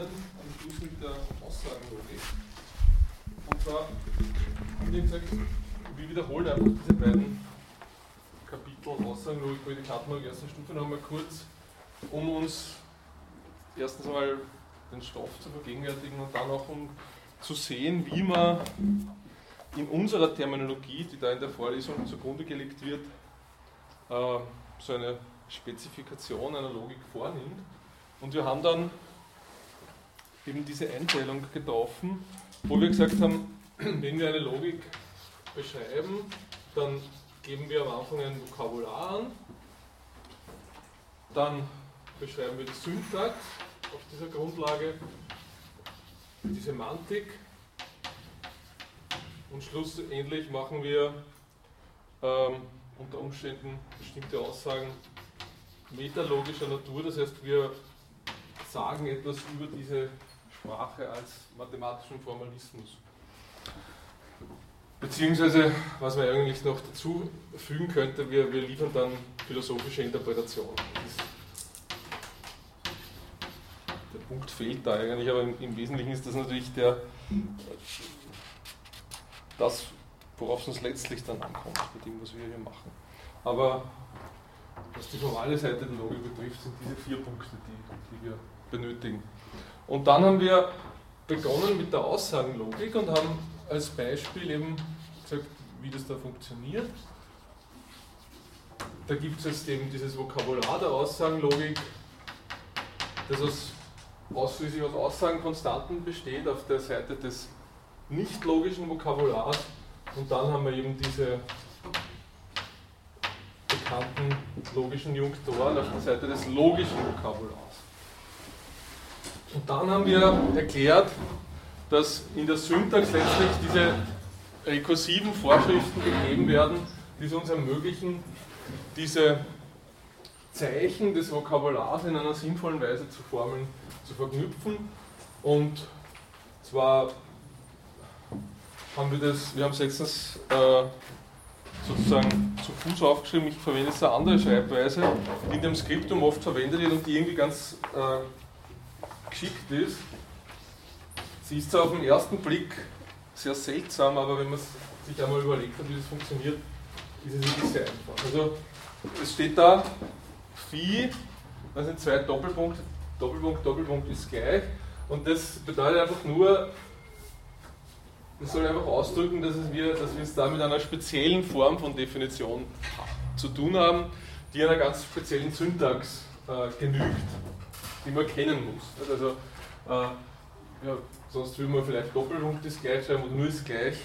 beginnen am Schluss mit der Aussagenlogik. Und zwar haben wir gesagt, wir wiederholen einfach diese beiden Kapitel Aussagenlogik, Prädikantenlogik erster Stufe noch einmal kurz, um uns erstens einmal den Stoff zu vergegenwärtigen und dann auch um zu sehen, wie man in unserer Terminologie, die da in der Vorlesung zugrunde gelegt wird, äh, so eine Spezifikation einer Logik vornimmt. Und wir haben dann eben diese Einteilung getroffen, wo wir gesagt haben, wenn wir eine Logik beschreiben, dann geben wir am Anfang ein Vokabular an, dann beschreiben wir die Syntax auf dieser Grundlage, die Semantik und schlussendlich machen wir ähm, unter Umständen bestimmte Aussagen metalogischer Natur, das heißt wir sagen etwas über diese Sprache als mathematischen Formalismus. Beziehungsweise, was man eigentlich noch dazu fügen könnte, wir, wir liefern dann philosophische Interpretationen. Der Punkt fehlt da eigentlich, aber im, im Wesentlichen ist das natürlich der, das, worauf es uns letztlich dann ankommt, bei dem, was wir hier machen. Aber was die formale Seite der Logik betrifft, sind diese vier Punkte, die, die wir benötigen. Und dann haben wir begonnen mit der Aussagenlogik und haben als Beispiel eben gesagt, wie das da funktioniert. Da gibt es jetzt eben dieses Vokabular der Aussagenlogik, das aus, ausschließlich aus Aussagenkonstanten besteht auf der Seite des nicht logischen Vokabulars. Und dann haben wir eben diese bekannten logischen Junktoren auf der Seite des logischen Vokabulars. Und dann haben wir erklärt, dass in der Syntax letztlich diese rekursiven Vorschriften gegeben werden, die es uns ermöglichen, diese Zeichen des Vokabulars in einer sinnvollen Weise zu Formeln zu verknüpfen. Und zwar haben wir das, wir haben es letztens äh, sozusagen zu Fuß aufgeschrieben, ich verwende jetzt eine andere Schreibweise, die in dem Skriptum oft verwendet wird und die irgendwie ganz äh, geschickt ist. Sie ist zwar auf den ersten Blick sehr seltsam, aber wenn man sich einmal überlegt hat, wie das funktioniert, ist es wirklich sehr einfach. Also es steht da Phi, das sind zwei Doppelpunkte, Doppelpunkt, Doppelpunkt ist gleich und das bedeutet einfach nur, das soll einfach ausdrücken, dass, wir, dass wir es da mit einer speziellen Form von Definition zu tun haben, die einer ganz speziellen Syntax äh, genügt die man kennen muss. Also, äh, ja, sonst würde man vielleicht Doppelpunkt ist gleich schreiben oder nur ist gleich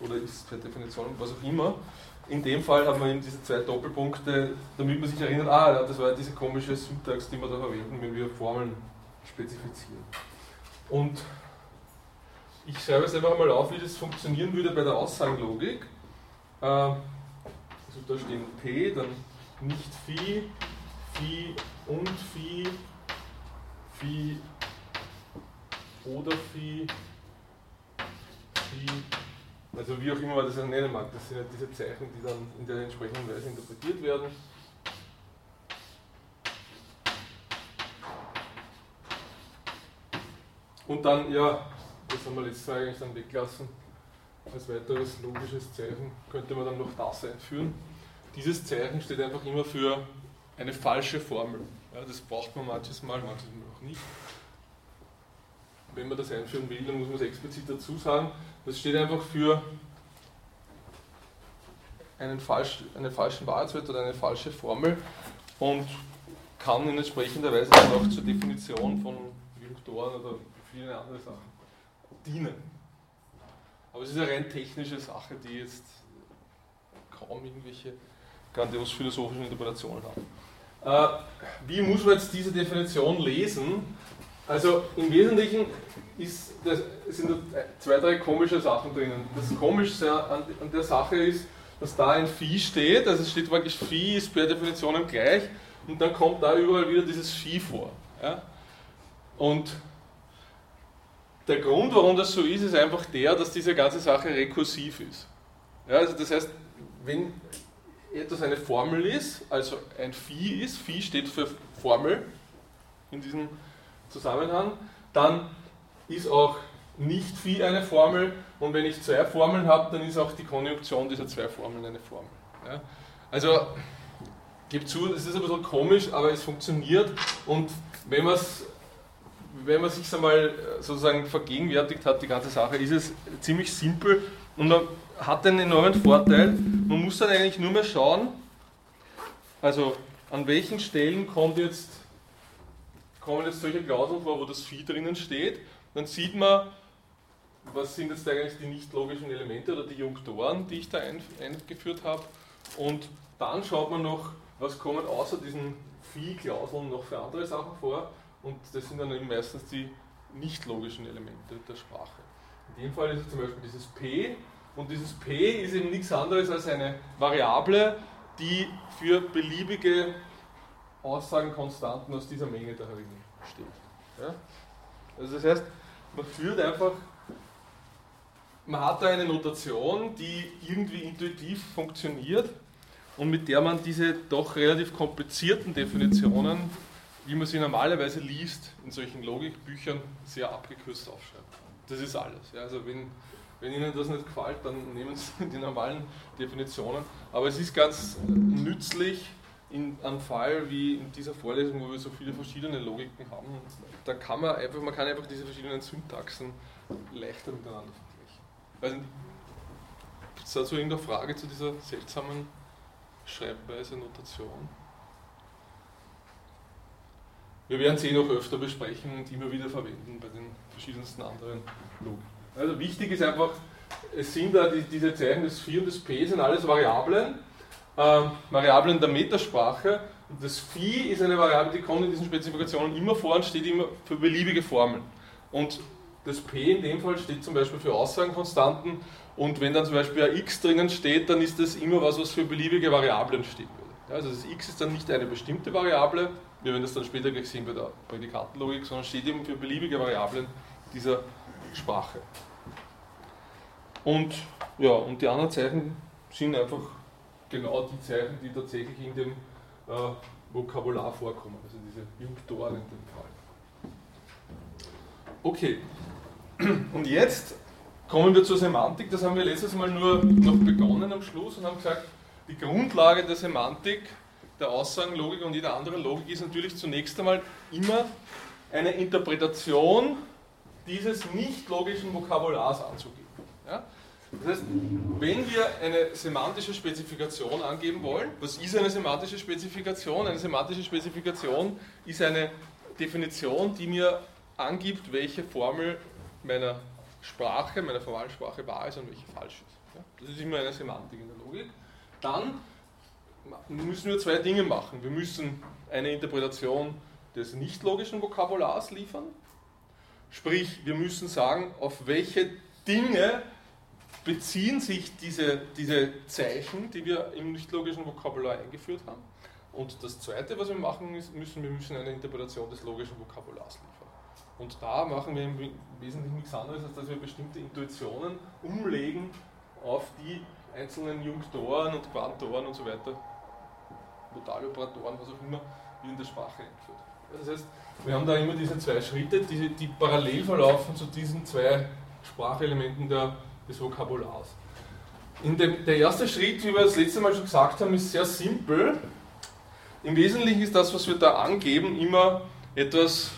oder ist per Definition, was auch immer. In dem Fall haben wir eben diese zwei Doppelpunkte, damit man sich erinnert, ah, das war diese komische Syntax, die wir da verwenden, wenn wir Formeln spezifizieren. Und ich schreibe jetzt einfach mal auf, wie das funktionieren würde bei der Aussagenlogik. Äh, also da stehen P, dann nicht Phi, Phi und Phi Phi oder Phi, Phi, also wie auch immer man das nennen mag, das sind ja diese Zeichen, die dann in der entsprechenden Weise interpretiert werden. Und dann, ja, das haben wir letztes Mal eigentlich dann weglassen. Als weiteres logisches Zeichen könnte man dann noch das einführen. Dieses Zeichen steht einfach immer für eine falsche Formel. Ja, das braucht man manches Mal, manches Mal auch nicht. Wenn man das einführen will, dann muss man es explizit dazu sagen. Das steht einfach für einen, falsch, einen falschen Wahrheitswert oder eine falsche Formel und kann in entsprechender Weise auch zur Definition von Junktoren oder vielen anderen Sachen dienen. Aber es ist eine rein technische Sache, die jetzt kaum irgendwelche grandios philosophischen Interpretationen hat. Äh, wie muss man jetzt diese Definition lesen? Also im Wesentlichen das, sind da zwei, drei komische Sachen drinnen. Das Komischste an, der Sache ist, dass da ein Phi steht, also es steht wirklich Phi ist per Definition gleich und dann kommt da überall wieder dieses Phi vor. Ja? Und der Grund, warum das so ist, ist einfach der, dass diese ganze Sache rekursiv ist. Ja, also das heißt, wenn etwas eine Formel ist, also ein Phi ist, Phi steht für Formel in diesem Zusammenhang, dann ist auch nicht Phi eine Formel und wenn ich zwei Formeln habe, dann ist auch die Konjunktion dieser zwei Formeln eine Formel. Ja? Also, gebe zu, es ist ein bisschen komisch, aber es funktioniert und wenn man es wenn man sich einmal sozusagen vergegenwärtigt hat, die ganze Sache, ist es ziemlich simpel und man hat einen enormen Vorteil. Man muss dann eigentlich nur mehr schauen, also an welchen Stellen kommt jetzt, kommen jetzt solche Klauseln vor, wo das Phi drinnen steht. Dann sieht man, was sind jetzt eigentlich die nicht logischen Elemente oder die Junktoren, die ich da eingeführt habe. Und dann schaut man noch, was kommen außer diesen Phi-Klauseln noch für andere Sachen vor. Und das sind dann eben meistens die nicht logischen Elemente der Sprache. In dem Fall ist es zum Beispiel dieses P. Und dieses P ist eben nichts anderes als eine Variable, die für beliebige Aussagenkonstanten aus dieser Menge da herin steht. Ja? Also das heißt, man führt einfach, man hat da eine Notation, die irgendwie intuitiv funktioniert und mit der man diese doch relativ komplizierten Definitionen, wie man sie normalerweise liest, in solchen Logikbüchern sehr abgekürzt aufschreibt. Das ist alles. Ja, also wenn, wenn Ihnen das nicht gefällt, dann nehmen Sie die normalen Definitionen. Aber es ist ganz nützlich in einem Fall wie in dieser Vorlesung, wo wir so viele verschiedene Logiken haben. Da kann man einfach, man kann einfach diese verschiedenen Syntaxen leichter miteinander vergleichen. Also, Gibt es dazu irgendeine Frage zu dieser seltsamen Schreibweise, Notation? Wir werden sie eh noch öfter besprechen und immer wieder verwenden bei den verschiedensten anderen Logiken. Also wichtig ist einfach, es sind da die, diese Zeichen des Phi und des P sind alles Variablen, äh, Variablen der Metasprache. Und das Phi ist eine Variable, die kommt in diesen Spezifikationen immer vor und steht immer für beliebige Formeln. Und das P in dem Fall steht zum Beispiel für Aussagenkonstanten und wenn dann zum Beispiel ein x drinnen steht, dann ist das immer was, was für beliebige Variablen würde. also das x ist dann nicht eine bestimmte Variable, wir werden das dann später gleich sehen bei der Prädikatenlogik, sondern steht eben für beliebige Variablen dieser Sprache. Und, ja, und die anderen Zeichen sind einfach genau die Zeichen, die tatsächlich in dem äh, Vokabular vorkommen, also diese Junktoren in dem Fall. Okay, und jetzt kommen wir zur Semantik. Das haben wir letztes Mal nur noch begonnen am Schluss und haben gesagt, die Grundlage der Semantik, der Aussagenlogik und jeder anderen Logik ist natürlich zunächst einmal immer eine Interpretation dieses nicht logischen Vokabulars anzugeben. Ja? Das heißt, wenn wir eine semantische Spezifikation angeben wollen, was ist eine semantische Spezifikation? Eine semantische Spezifikation ist eine Definition, die mir angibt, welche Formel meiner Sprache, meiner Verwaltsprache wahr ist und welche falsch ist. Das ist immer eine Semantik in der Logik. Dann müssen wir zwei Dinge machen. Wir müssen eine Interpretation des nicht logischen Vokabulars liefern Sprich, wir müssen sagen, auf welche Dinge beziehen sich diese, diese Zeichen, die wir im nicht-logischen Vokabular eingeführt haben. Und das Zweite, was wir machen müssen, wir müssen eine Interpretation des logischen Vokabulars liefern. Und da machen wir im Wesentlichen nichts anderes, als dass wir bestimmte Intuitionen umlegen auf die einzelnen Junktoren und Quantoren und so weiter, Modaloperatoren, was auch immer, wir in der Sprache eingeführt. Das heißt, wir haben da immer diese zwei Schritte, die, die parallel verlaufen zu diesen zwei Sprachelementen der, des Vokabulars. Dem, der erste Schritt, wie wir das letzte Mal schon gesagt haben, ist sehr simpel. Im Wesentlichen ist das, was wir da angeben, immer etwas,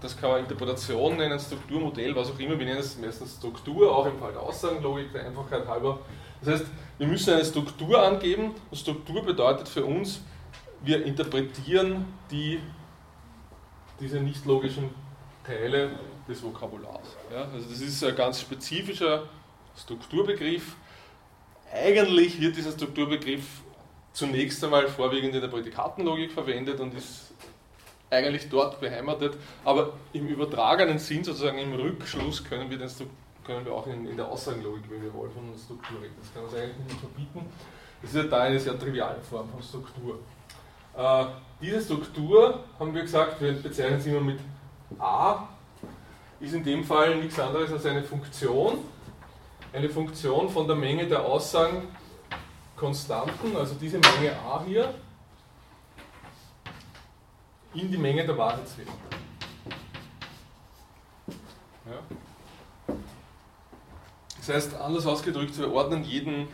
das kann man Interpretation nennen, Strukturmodell, was auch immer. Wir nennen es meistens Struktur, auch im Fall der Aussagenlogik, der Einfachheit halber. Das heißt, wir müssen eine Struktur angeben und Struktur bedeutet für uns, wir interpretieren die diese nicht logischen Teile des Vokabulars. Ja, also das ist ein ganz spezifischer Strukturbegriff. Eigentlich wird dieser Strukturbegriff zunächst einmal vorwiegend in der Prädikatenlogik verwendet und ist eigentlich dort beheimatet, aber im übertragenen Sinn, sozusagen im Rückschluss, können wir, den können wir auch in, in der Aussagenlogik, wenn wir wollen, von Struktur reden. Das kann uns eigentlich nicht verbieten. Das ist ja da eine sehr triviale Form von Struktur. Äh, diese Struktur, haben wir gesagt, wir bezeichnen sie immer mit A, ist in dem Fall nichts anderes als eine Funktion. Eine Funktion von der Menge der Aussagen Konstanten, also diese Menge A hier, in die Menge der Wahrheitswerte. Ja? Das heißt, anders ausgedrückt, wir ordnen jeden,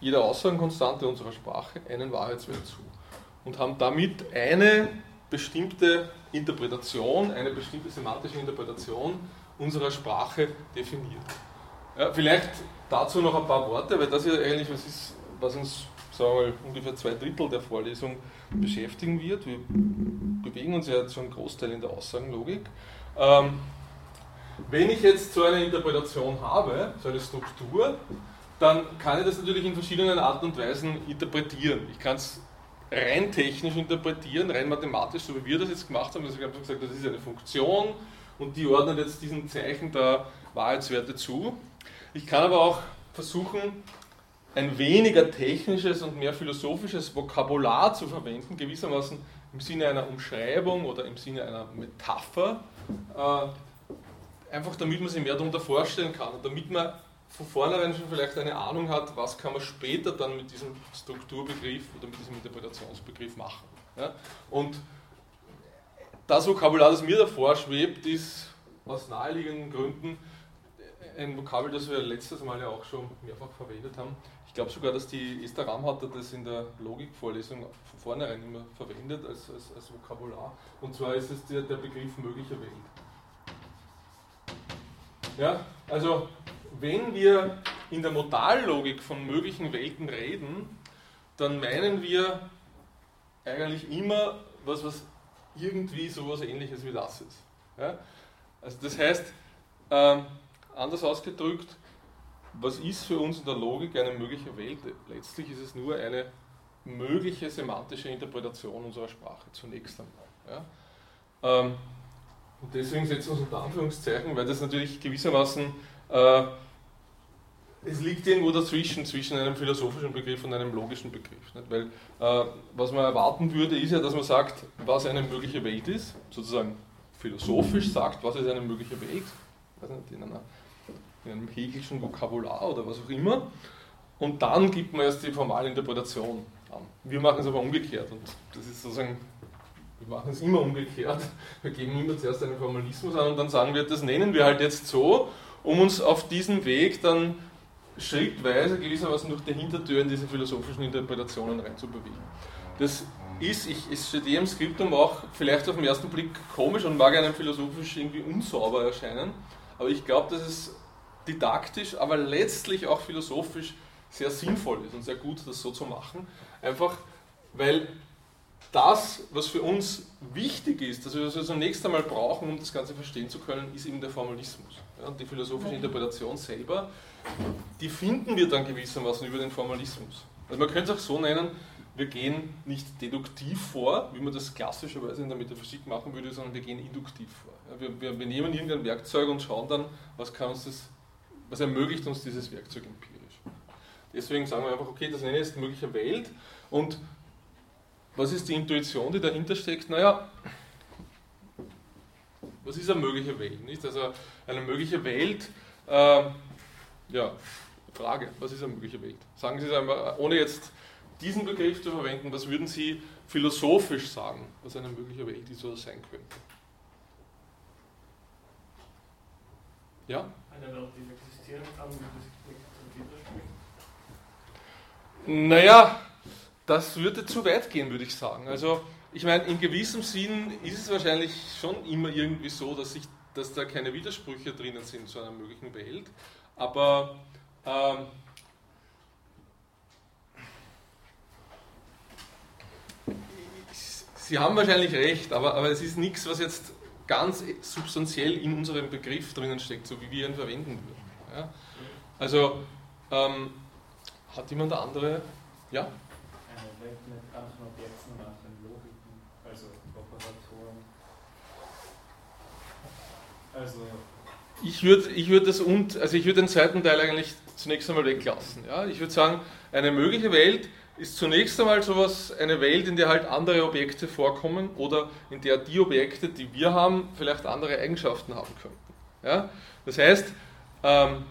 jeder Aussagenkonstante unserer Sprache einen Wahrheitswert zu und haben damit eine bestimmte Interpretation, eine bestimmte semantische Interpretation unserer Sprache definiert. Ja, vielleicht dazu noch ein paar Worte, weil das ja eigentlich was ist, was uns sagen wir mal, ungefähr zwei Drittel der Vorlesung beschäftigen wird. Wir bewegen uns ja schon einen Großteil in der Aussagenlogik. Ähm, wenn ich jetzt so eine Interpretation habe, so eine Struktur, dann kann ich das natürlich in verschiedenen Arten und Weisen interpretieren. Ich kann es rein technisch interpretieren, rein mathematisch, so wie wir das jetzt gemacht haben. Also ich habe gesagt, das ist eine Funktion und die ordnet jetzt diesen Zeichen der Wahrheitswerte zu. Ich kann aber auch versuchen, ein weniger technisches und mehr philosophisches Vokabular zu verwenden, gewissermaßen im Sinne einer Umschreibung oder im Sinne einer Metapher, äh, einfach damit man sich mehr darunter vorstellen kann und damit man von vornherein schon vielleicht eine Ahnung hat, was kann man später dann mit diesem Strukturbegriff oder mit diesem Interpretationsbegriff machen. Ja? Und das Vokabular, das mir davor schwebt, ist aus naheliegenden Gründen ein Vokabel, das wir letztes Mal ja auch schon mehrfach verwendet haben. Ich glaube sogar, dass die Esther Ramhatter das in der Logikvorlesung von vornherein immer verwendet als, als, als Vokabular. Und zwar ist es der, der Begriff möglicher Welt. Ja, also wenn wir in der Modallogik von möglichen Welten reden, dann meinen wir eigentlich immer was, was irgendwie sowas ähnliches wie das ist. Ja? Also das heißt, äh, anders ausgedrückt, was ist für uns in der Logik eine mögliche Welt? Letztlich ist es nur eine mögliche semantische Interpretation unserer Sprache, zunächst einmal. Ja? Ähm, und deswegen setzen wir uns unter Anführungszeichen, weil das natürlich gewissermaßen äh, es liegt irgendwo dazwischen, zwischen einem philosophischen Begriff und einem logischen Begriff. Nicht? Weil äh, was man erwarten würde, ist ja, dass man sagt, was eine mögliche Welt ist, sozusagen philosophisch sagt, was ist eine mögliche Welt, nicht, in, einer, in einem hegelischen Vokabular oder was auch immer, und dann gibt man erst die formale Interpretation an. Wir machen es aber umgekehrt und das ist sozusagen, wir machen es immer umgekehrt. Wir geben immer zuerst einen Formalismus an und dann sagen wir, das nennen wir halt jetzt so, um uns auf diesen Weg dann schrittweise gewissermaßen durch die Hintertür in diese philosophischen Interpretationen reinzubewegen. Das ist, ich, es steht im Skriptum auch vielleicht auf den ersten Blick komisch und mag einem philosophisch irgendwie unsauber erscheinen, aber ich glaube, dass es didaktisch, aber letztlich auch philosophisch sehr sinnvoll ist und sehr gut, das so zu machen. Einfach, weil das, was für uns wichtig ist, das wir zunächst einmal brauchen, um das Ganze verstehen zu können, ist eben der Formalismus. Ja, und die philosophische Interpretation selber die finden wir dann gewissermaßen über den Formalismus. Also man könnte es auch so nennen, wir gehen nicht deduktiv vor, wie man das klassischerweise in der Metaphysik machen würde, sondern wir gehen induktiv vor. Ja, wir, wir, wir, nehmen irgendein Werkzeug und schauen dann, was, kann uns das, was ermöglicht uns dieses Werkzeug empirisch. Deswegen sagen wir einfach, okay, das nenne ich jetzt mögliche Welt und was ist die Intuition, die dahinter steckt? Naja, was ist eine mögliche Welt? Nicht? Also eine mögliche Welt äh, ja, Frage, was ist eine mögliche Welt? Sagen Sie es einmal, ohne jetzt diesen Begriff zu verwenden, was würden Sie philosophisch sagen, was eine mögliche Welt ist oder sein könnte? Ja? Eine Welt, die existieren kann, wird es widersprechen? Naja, das würde zu weit gehen, würde ich sagen. Also, ich meine, in gewissem Sinn ist es wahrscheinlich schon immer irgendwie so, dass, ich, dass da keine Widersprüche drinnen sind zu einer möglichen Welt. Aber ähm, Sie haben wahrscheinlich recht, aber, aber es ist nichts, was jetzt ganz substanziell in unserem Begriff drinnen steckt, so wie wir ihn verwenden würden. Ja? Also, ähm, hat jemand andere? Ja? Mit ganzen Objekten nach den Logiken, also Operatoren. Also ich würde ich würd das und, also ich würde den zweiten Teil eigentlich zunächst einmal weglassen. Ja? Ich würde sagen, eine mögliche Welt ist zunächst einmal sowas, eine Welt, in der halt andere Objekte vorkommen oder in der die Objekte, die wir haben, vielleicht andere Eigenschaften haben könnten. Ja? Das heißt, ähm,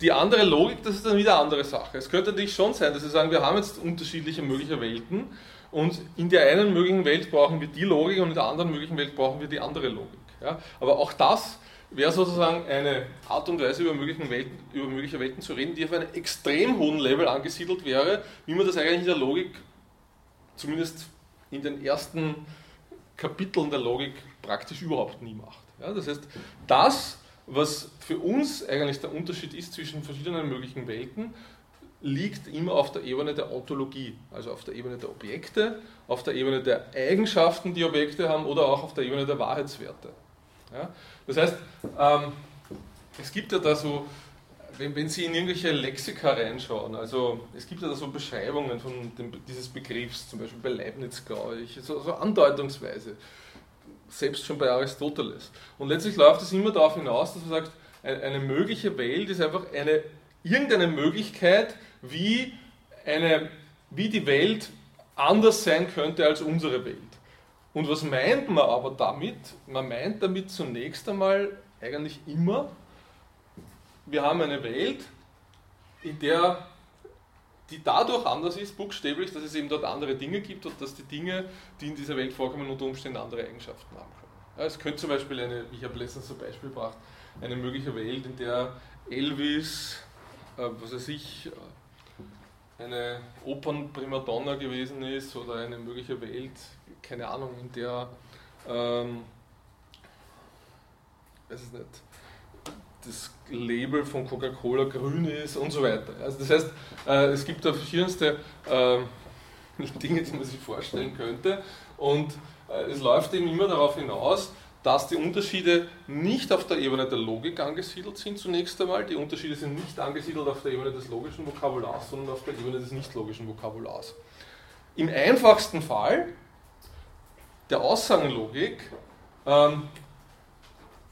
die andere Logik, das ist dann wieder eine andere Sache. Es könnte natürlich schon sein, dass wir sagen, wir haben jetzt unterschiedliche mögliche Welten und in der einen möglichen Welt brauchen wir die Logik und in der anderen möglichen Welt brauchen wir die andere Logik. Ja? Aber auch das wäre sozusagen eine Art und Weise, über, möglichen Welten, über mögliche Welten zu reden, die auf einem extrem hohen Level angesiedelt wäre, wie man das eigentlich in der Logik, zumindest in den ersten Kapiteln der Logik, praktisch überhaupt nie macht. Ja? Das heißt, das, was für uns eigentlich der Unterschied ist zwischen verschiedenen möglichen Welten, liegt immer auf der Ebene der Ontologie, also auf der Ebene der Objekte, auf der Ebene der Eigenschaften, die Objekte haben oder auch auf der Ebene der Wahrheitswerte. Ja? Das heißt, ähm, es gibt ja da so, wenn, wenn, Sie in irgendwelche Lexika reinschauen, also es gibt ja da so Beschreibungen von dem, dieses Begriffs, zum Beispiel bei Leibniz, glaube ich, so, so andeutungsweise, selbst schon bei Aristoteles. Und letztlich läuft es immer darauf hinaus, dass man sagt, eine mögliche Welt ist einfach eine, irgendeine Möglichkeit, wie, eine, wie die Welt anders sein könnte als unsere Welt. Und was meint man aber damit? Man meint damit zunächst einmal eigentlich immer, wir haben eine Welt, in der die dadurch anders ist, buchstäblich, dass es eben dort andere Dinge gibt und dass die Dinge, die in dieser Welt vorkommen, unter Umständen andere Eigenschaften haben können. Ja, es könnte zum Beispiel eine, ich habe letztens ein Beispiel gebracht, eine mögliche Welt, in der Elvis, äh, was weiß ich, eine Opernprimadonna gewesen ist oder eine mögliche Welt, keine Ahnung, in der, ähm, weiß ich nicht, das Label von Coca-Cola grün ist und so weiter. Also das heißt, äh, es gibt da verschiedenste äh, Dinge, die man sich vorstellen könnte und äh, es läuft eben immer darauf hinaus, dass die Unterschiede nicht auf der Ebene der Logik angesiedelt sind zunächst einmal. Die Unterschiede sind nicht angesiedelt auf der Ebene des logischen Vokabulars, sondern auf der Ebene des nicht logischen Vokabulars. Im einfachsten Fall der Aussagenlogik ähm,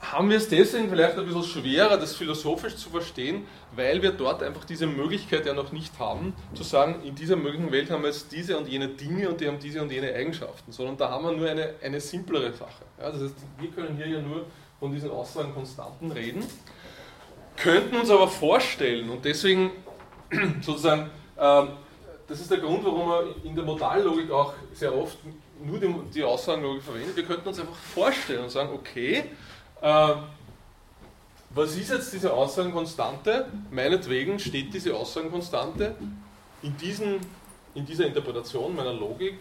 haben wir es deswegen vielleicht ein bisschen schwerer, das philosophisch zu verstehen, weil wir dort einfach diese Möglichkeit ja noch nicht haben, zu sagen, in dieser möglichen Welt haben wir jetzt diese und jene Dinge und die haben diese und jene Eigenschaften, sondern da haben wir nur eine, eine simplere Sache. Ja, das heißt, wir können hier ja nur von diesen Aussagen Konstanten reden, könnten uns aber vorstellen und deswegen sozusagen, äh, das ist der Grund, warum man in der Modallogik auch sehr oft nur die, die Aussagenlogik verwendet, wir könnten uns einfach vorstellen und sagen, okay, was ist jetzt diese Aussagenkonstante? Meinetwegen steht diese Aussagenkonstante in, diesen, in dieser Interpretation meiner Logik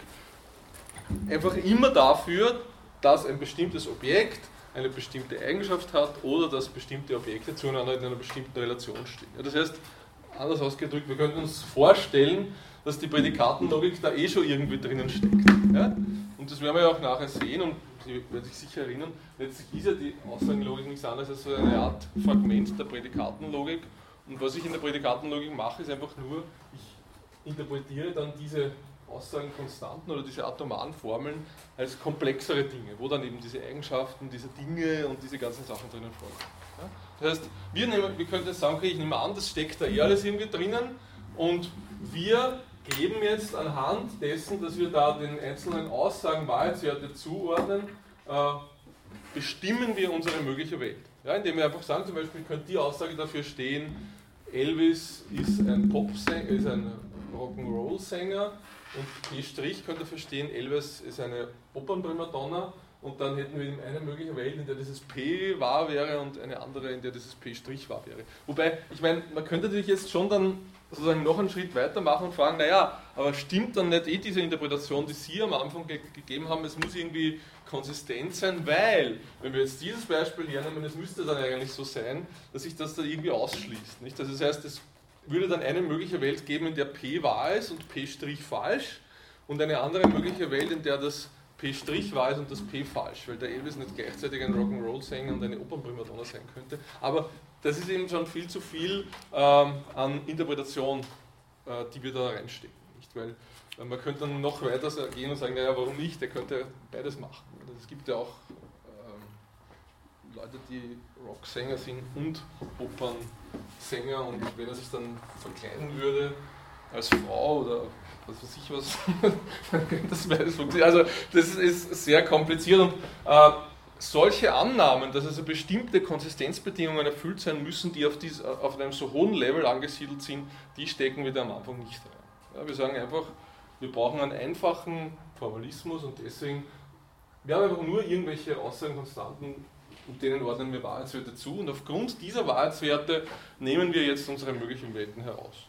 einfach immer dafür, dass ein bestimmtes Objekt eine bestimmte Eigenschaft hat oder dass bestimmte Objekte zueinander in einer bestimmten Relation stehen. Das heißt, anders ausgedrückt, wir könnten uns vorstellen, dass die Prädikatenlogik da eh schon irgendwie drinnen steckt. Ja? Und das werden wir ja auch nachher sehen und Sie werden sich sicher erinnern, letztlich ist ja die Aussagenlogik nichts anderes als so eine Art Fragment der Prädikatenlogik. Und was ich in der Prädikatenlogik mache, ist einfach nur, ich interpretiere dann diese Aussagenkonstanten oder diese atomaren Formeln als komplexere Dinge, wo dann eben diese Eigenschaften, diese Dinge und diese ganzen Sachen drinnen vorkommen. Das heißt, wir, nehmen, wir können jetzt sagen, okay, ich nehme an, das steckt da eh alles irgendwie drinnen und wir geben jetzt anhand dessen, dass wir da den einzelnen Aussagen Wahrheitswerte zuordnen, äh, bestimmen wir unsere mögliche Welt. Ja, indem wir einfach sagen, zum Beispiel könnte die Aussage dafür stehen, Elvis ist ein Popsänger, ist ein Rock'n'Roll-Sänger und P' könnte verstehen, Elvis ist eine Opernprimadonna und dann hätten wir eine mögliche Welt, in der dieses P wahr wäre und eine andere, in der dieses P' wahr wäre. Wobei, ich meine, man könnte natürlich jetzt schon dann sozusagen noch einen Schritt weitermachen und fragen, naja, aber stimmt dann nicht eh diese Interpretation, die Sie am Anfang ge gegeben haben, es muss irgendwie konsistent sein, weil, wenn wir jetzt dieses Beispiel hernehmen, es müsste dann eigentlich so sein, dass sich das da irgendwie ausschließt. Nicht? Das heißt, es würde dann eine mögliche Welt geben, in der P wahr ist und P' falsch und eine andere mögliche Welt, in der das P' wahr ist und das P falsch, weil der Elvis nicht gleichzeitig ein Rock'n'Roll-Sänger und eine Opernprimadonna sein könnte. Aber das ist eben schon viel zu viel ähm, an Interpretation, äh, die wir da reinstecken. Nicht? Weil äh, man könnte dann noch weiter gehen und sagen, naja, warum nicht? Der könnte beides machen. Es gibt ja auch ähm, Leute, die Rocksänger sind und Opernsänger und wenn er sich dann verkleiden würde als Frau oder was weiß ich was, dann könnte das beides funktionieren. Also das ist sehr kompliziert und äh, solche Annahmen, dass also bestimmte Konsistenzbedingungen erfüllt sein müssen, die auf, dies, auf einem so hohen Level angesiedelt sind, die stecken wir da am Anfang nicht rein. Ja, wir sagen einfach, wir brauchen einen einfachen Formalismus und deswegen, wir haben einfach nur irgendwelche Aussagenkonstanten, und denen ordnen wir Wahrheitswerte zu und aufgrund dieser Wahrheitswerte nehmen wir jetzt unsere möglichen Welten heraus.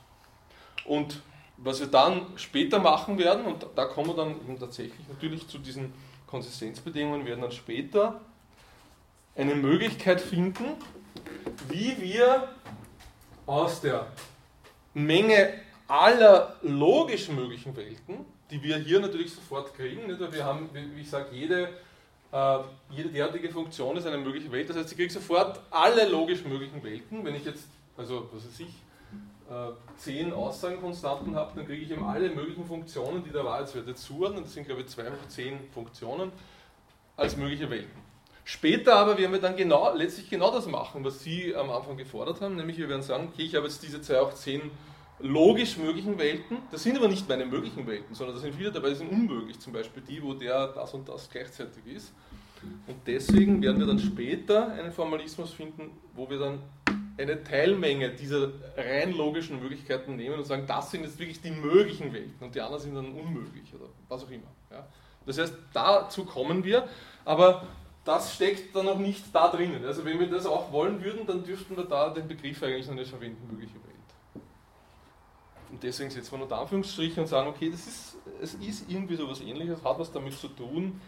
Und was wir dann später machen werden, und da kommen wir dann tatsächlich natürlich zu diesen Konsistenzbedingungen, werden dann später eine Möglichkeit finden, wie wir aus der Menge aller logisch möglichen Welten, die wir hier natürlich sofort kriegen, nicht? wir haben, wie ich sage, jede, äh, jede derartige Funktion ist eine mögliche Welt, das heißt, ich kriege sofort alle logisch möglichen Welten, wenn ich jetzt, also was weiß ich, zehn Aussagenkonstanten habe, dann kriege ich eben alle möglichen Funktionen, die der Wahrheitswerte zuordnen, das sind glaube ich zwei hoch zehn Funktionen, als mögliche Welten. Später aber werden wir dann genau, letztlich genau das machen, was Sie am Anfang gefordert haben, nämlich wir werden sagen, okay, ich habe jetzt diese zwei hoch zehn logisch möglichen Welten, das sind aber nicht meine möglichen Welten, sondern da sind viele dabei, die sind unmöglich, zum Beispiel die, wo der das und das gleichzeitig ist. Und deswegen werden wir dann später einen Formalismus finden, wo wir dann eine Teilmenge dieser rein logischen Möglichkeiten nehmen und sagen, das sind jetzt wirklich die möglichen Welten und die anderen sind dann unmöglich oder was auch immer. Ja. Das heißt, dazu kommen wir, aber das steckt dann noch nicht da drinnen. Also wenn wir das auch wollen würden, dann dürften wir da den Begriff eigentlich noch nicht verwenden, mögliche Welt. Und deswegen setzen wir nur Anführungsstriche und sagen, okay, das ist, es ist irgendwie so etwas ähnliches, hat was damit zu tun.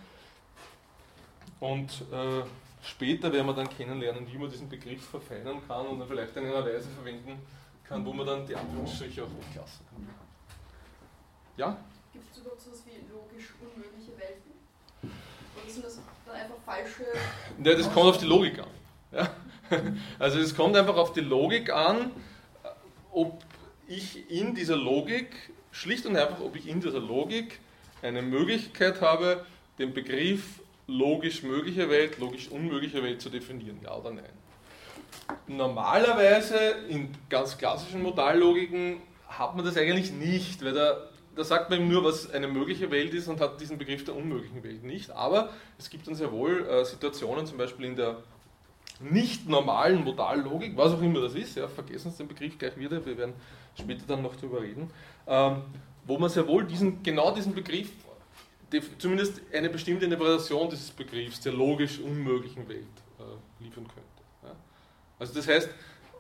Und äh, Später werden wir dann kennenlernen, wie man diesen Begriff verfeinern kann und dann vielleicht in einer Weise verwenden kann, wo man dann die Anführungsstriche auch weglassen kann. Ja? Gibt es überhaupt so etwas wie logisch unmögliche Welten? Oder sind das dann einfach falsche. Ja, das kommt auf die Logik an. Ja? Also es kommt einfach auf die Logik an, ob ich in dieser Logik, schlicht und einfach, ob ich in dieser Logik eine Möglichkeit habe, den Begriff logisch mögliche Welt, logisch unmögliche Welt zu definieren, ja oder nein. Normalerweise in ganz klassischen Modallogiken hat man das eigentlich nicht, weil da, da sagt man nur, was eine mögliche Welt ist und hat diesen Begriff der unmöglichen Welt nicht. Aber es gibt dann sehr wohl äh, Situationen, zum Beispiel in der nicht normalen Modallogik, was auch immer das ist, ja, vergessen Sie den Begriff gleich wieder, wir werden später dann noch darüber reden, ähm, wo man sehr wohl diesen, genau diesen Begriff zumindest eine bestimmte Interpretation dieses Begriffs der logisch unmöglichen Welt äh, liefern könnte. Ja? Also das heißt,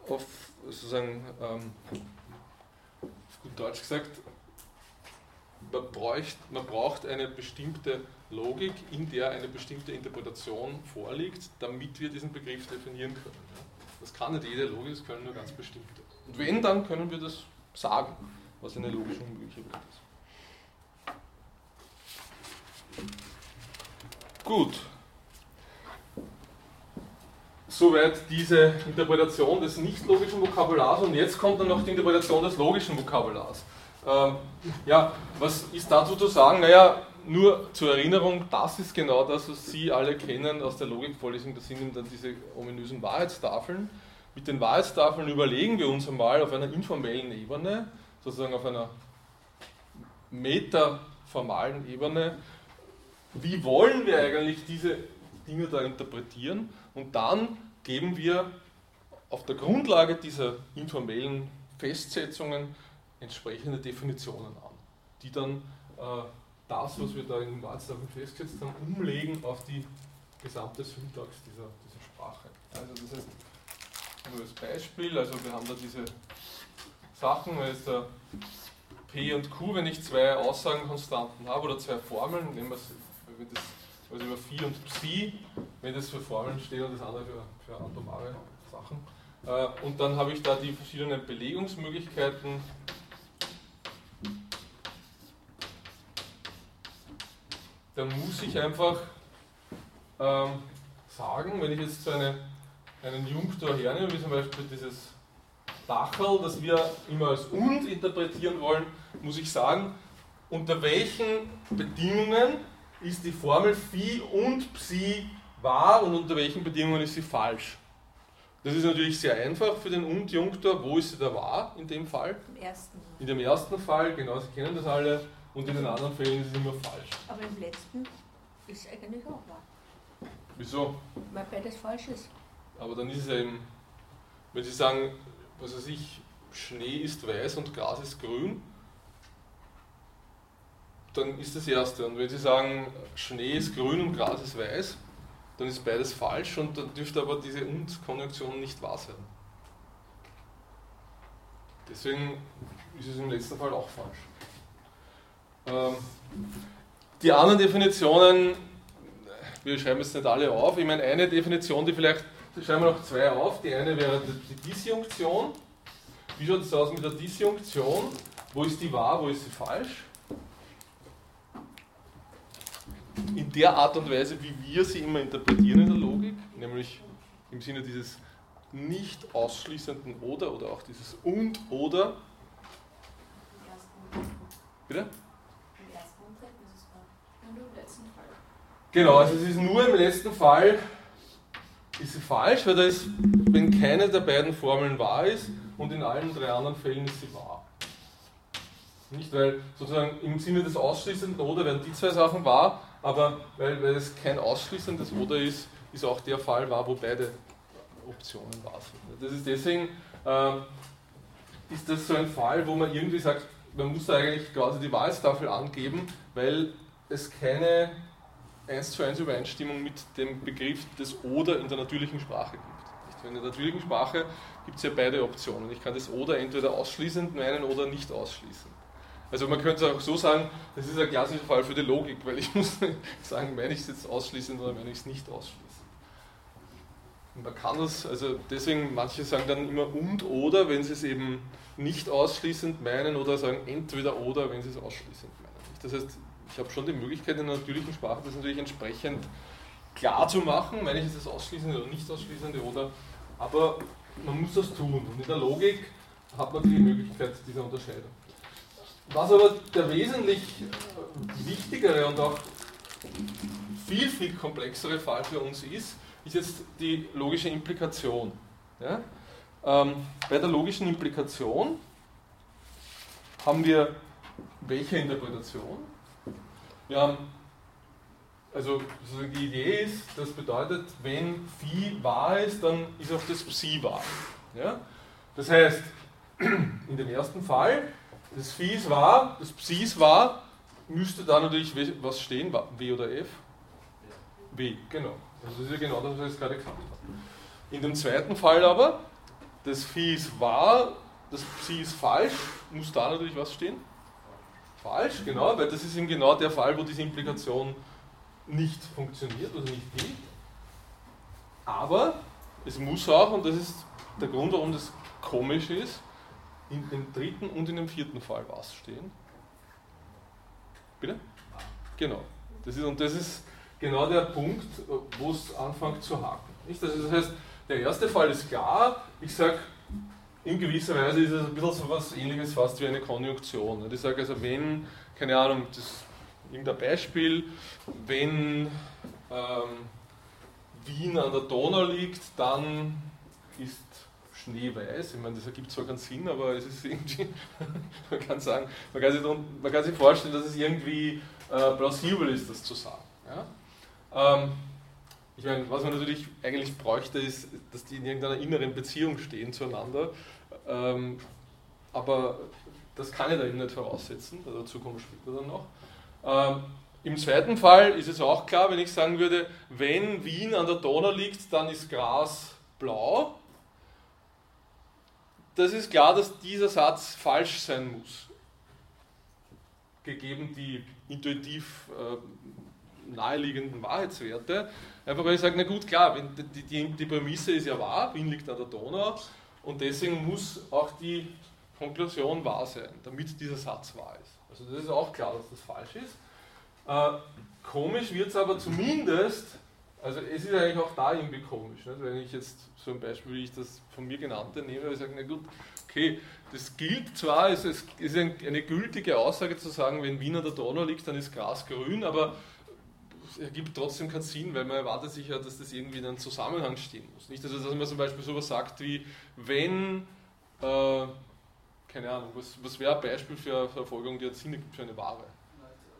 auf sozusagen, ähm, auf gut Deutsch gesagt, man, bräucht, man braucht eine bestimmte Logik, in der eine bestimmte Interpretation vorliegt, damit wir diesen Begriff definieren können. Ja? Das kann nicht jede Logik, das können nur ganz bestimmte. Und wenn, dann können wir das sagen, was eine logisch unmögliche Welt ist. Gut. Soweit diese Interpretation des nicht logischen Vokabulars und jetzt kommt dann noch die Interpretation des logischen Vokabulars. Ähm, ja, was ist dazu zu sagen? Naja, nur zur Erinnerung, das ist genau das, was Sie alle kennen aus der Logikvorlesung, das sind dann diese ominösen Wahrheitstafeln. Mit den Wahrheitstafeln überlegen wir uns einmal auf einer informellen Ebene, sozusagen auf einer metaformalen Ebene, wie wollen wir eigentlich diese Dinge da interpretieren und dann geben wir auf der Grundlage dieser informellen Festsetzungen entsprechende Definitionen an, die dann äh, das, was wir da in den Wahlstaben festgesetzt haben, umlegen auf die gesamte Syntax dieser, dieser Sprache. Also das heißt, nur als Beispiel, also wir haben da diese Sachen, weil P und Q, wenn ich zwei Aussagenkonstanten habe oder zwei Formeln, nehmen wir wenn das, also über Phi und Psi, wenn das für Formeln steht und das andere für, für atomare Sachen. Äh, und dann habe ich da die verschiedenen Belegungsmöglichkeiten. Dann muss ich einfach ähm, sagen, wenn ich jetzt so eine, einen Junktor hernehme, wie zum Beispiel dieses Dachel, das wir immer als und interpretieren wollen, muss ich sagen, unter welchen Bedingungen ist die Formel Phi und Psi wahr und unter welchen Bedingungen ist sie falsch. Das ist natürlich sehr einfach für den Und-Junktor. Wo ist sie da wahr in dem Fall? Im ersten. In dem ersten Fall, genau, Sie kennen das alle. Und in den anderen Fällen ist es immer falsch. Aber im letzten ist es eigentlich auch wahr. Wieso? Weil beides falsch ist. Aber dann ist es eben, wenn Sie sagen, was weiß ich, Schnee ist weiß und Gras ist grün, dann ist das erste. Und wenn Sie sagen, Schnee ist grün und Gras ist weiß, dann ist beides falsch und dann dürfte aber diese Und-Konjunktion nicht wahr sein. Deswegen ist es im letzten Fall auch falsch. Ähm, die anderen Definitionen, wir schreiben jetzt nicht alle auf. Ich meine, eine Definition, die vielleicht, da schreiben wir noch zwei auf. Die eine wäre die Disjunktion. Wie schaut es aus mit der Disjunktion? Wo ist die wahr, wo ist sie falsch? In der Art und Weise, wie wir sie immer interpretieren in der Logik, nämlich im Sinne dieses nicht ausschließenden oder oder auch dieses und oder. Bitte? Genau, also es ist nur im letzten Fall ist sie falsch, weil da ist, wenn keine der beiden Formeln wahr ist und in allen drei anderen Fällen ist sie wahr. Nicht, weil sozusagen im Sinne des ausschließenden Oder werden die zwei Sachen wahr, aber weil, weil es kein ausschließendes Oder ist, ist auch der Fall wahr, wo beide Optionen wahr sind. Das ist deswegen, äh, ist das so ein Fall, wo man irgendwie sagt, man muss eigentlich quasi die Wahltafel angeben, weil es keine 1 zu 1 Übereinstimmung mit dem Begriff des Oder in der natürlichen Sprache gibt. In der natürlichen Sprache gibt es ja beide Optionen. Ich kann das Oder entweder ausschließend meinen oder nicht ausschließen. Also man könnte auch so sagen, das ist ein klassischer Fall für die Logik, weil ich muss sagen, meine ich es jetzt ausschließend oder meine ich es nicht ausschließend. Man kann das, also deswegen, manche sagen dann immer und oder, wenn sie es eben nicht ausschließend meinen oder sagen entweder oder, wenn sie es ausschließend meinen. Das heißt, ich habe schon die Möglichkeit in der natürlichen Sprache, das natürlich entsprechend klar zu machen, meine ich, ist das ausschließende oder nicht ausschließende oder, aber man muss das tun. Und in der Logik hat man die Möglichkeit dieser Unterscheidung. Was aber der wesentlich wichtigere und auch viel, viel komplexere Fall für uns ist, ist jetzt die logische Implikation. Ja? Ähm, bei der logischen Implikation haben wir welche Interpretation? Wir haben, also die Idee ist, das bedeutet, wenn Phi wahr ist, dann ist auch das Psi wahr. Ja? Das heißt, in dem ersten Fall das Phi ist wahr, das Psi ist wahr, müsste da natürlich was stehen, W oder F? W, genau. Also das ist ja genau das, was ich gerade gesagt habe. In dem zweiten Fall aber, das Phi ist wahr, das Psi ist falsch, muss da natürlich was stehen? Falsch, genau, weil das ist eben genau der Fall, wo diese Implikation nicht funktioniert, also nicht gilt. Aber es muss auch, und das ist der Grund, warum das komisch ist, in dem dritten und in dem vierten Fall was stehen? Bitte? Genau. Das ist, und das ist genau der Punkt, wo es anfängt zu haken. Nicht? Also das heißt, der erste Fall ist klar. Ich sage, in gewisser Weise ist es ein bisschen so etwas ähnliches fast wie eine Konjunktion. Ich sage also, wenn, keine Ahnung, das, irgendein Beispiel, wenn ähm, Wien an der Donau liegt, dann ist schneeweiß. Ich meine, das ergibt zwar keinen Sinn, aber es ist irgendwie, man kann sagen, man kann sich, man kann sich vorstellen, dass es irgendwie äh, plausibel ist, das zu sagen. Ja? Ähm, ich meine, was man natürlich eigentlich bräuchte, ist, dass die in irgendeiner inneren Beziehung stehen zueinander. Ähm, aber das kann ich da eben nicht voraussetzen, also dazu kommen wir später dann noch. Ähm, Im zweiten Fall ist es auch klar, wenn ich sagen würde, wenn Wien an der Donau liegt, dann ist Gras blau das ist klar, dass dieser Satz falsch sein muss. Gegeben die intuitiv äh, naheliegenden Wahrheitswerte. Einfach weil ich sage, na gut, klar, die, die, die Prämisse ist ja wahr, Wien liegt an der Donau und deswegen muss auch die Konklusion wahr sein, damit dieser Satz wahr ist. Also das ist auch klar, dass das falsch ist. Äh, komisch wird es aber zumindest also es ist eigentlich auch da irgendwie komisch, nicht? wenn ich jetzt so ein Beispiel, wie ich das von mir genannte nehme, ich sage, na gut, okay, das gilt zwar, es ist eine gültige Aussage zu sagen, wenn Wien an der Donau liegt, dann ist Gras grün, aber es ergibt trotzdem keinen Sinn, weil man erwartet sich ja, dass das irgendwie in einem Zusammenhang stehen muss. Nicht, also dass man zum Beispiel sowas sagt wie, wenn, äh, keine Ahnung, was, was wäre ein Beispiel für eine Verfolgung, die einen Sinn gibt für eine Ware?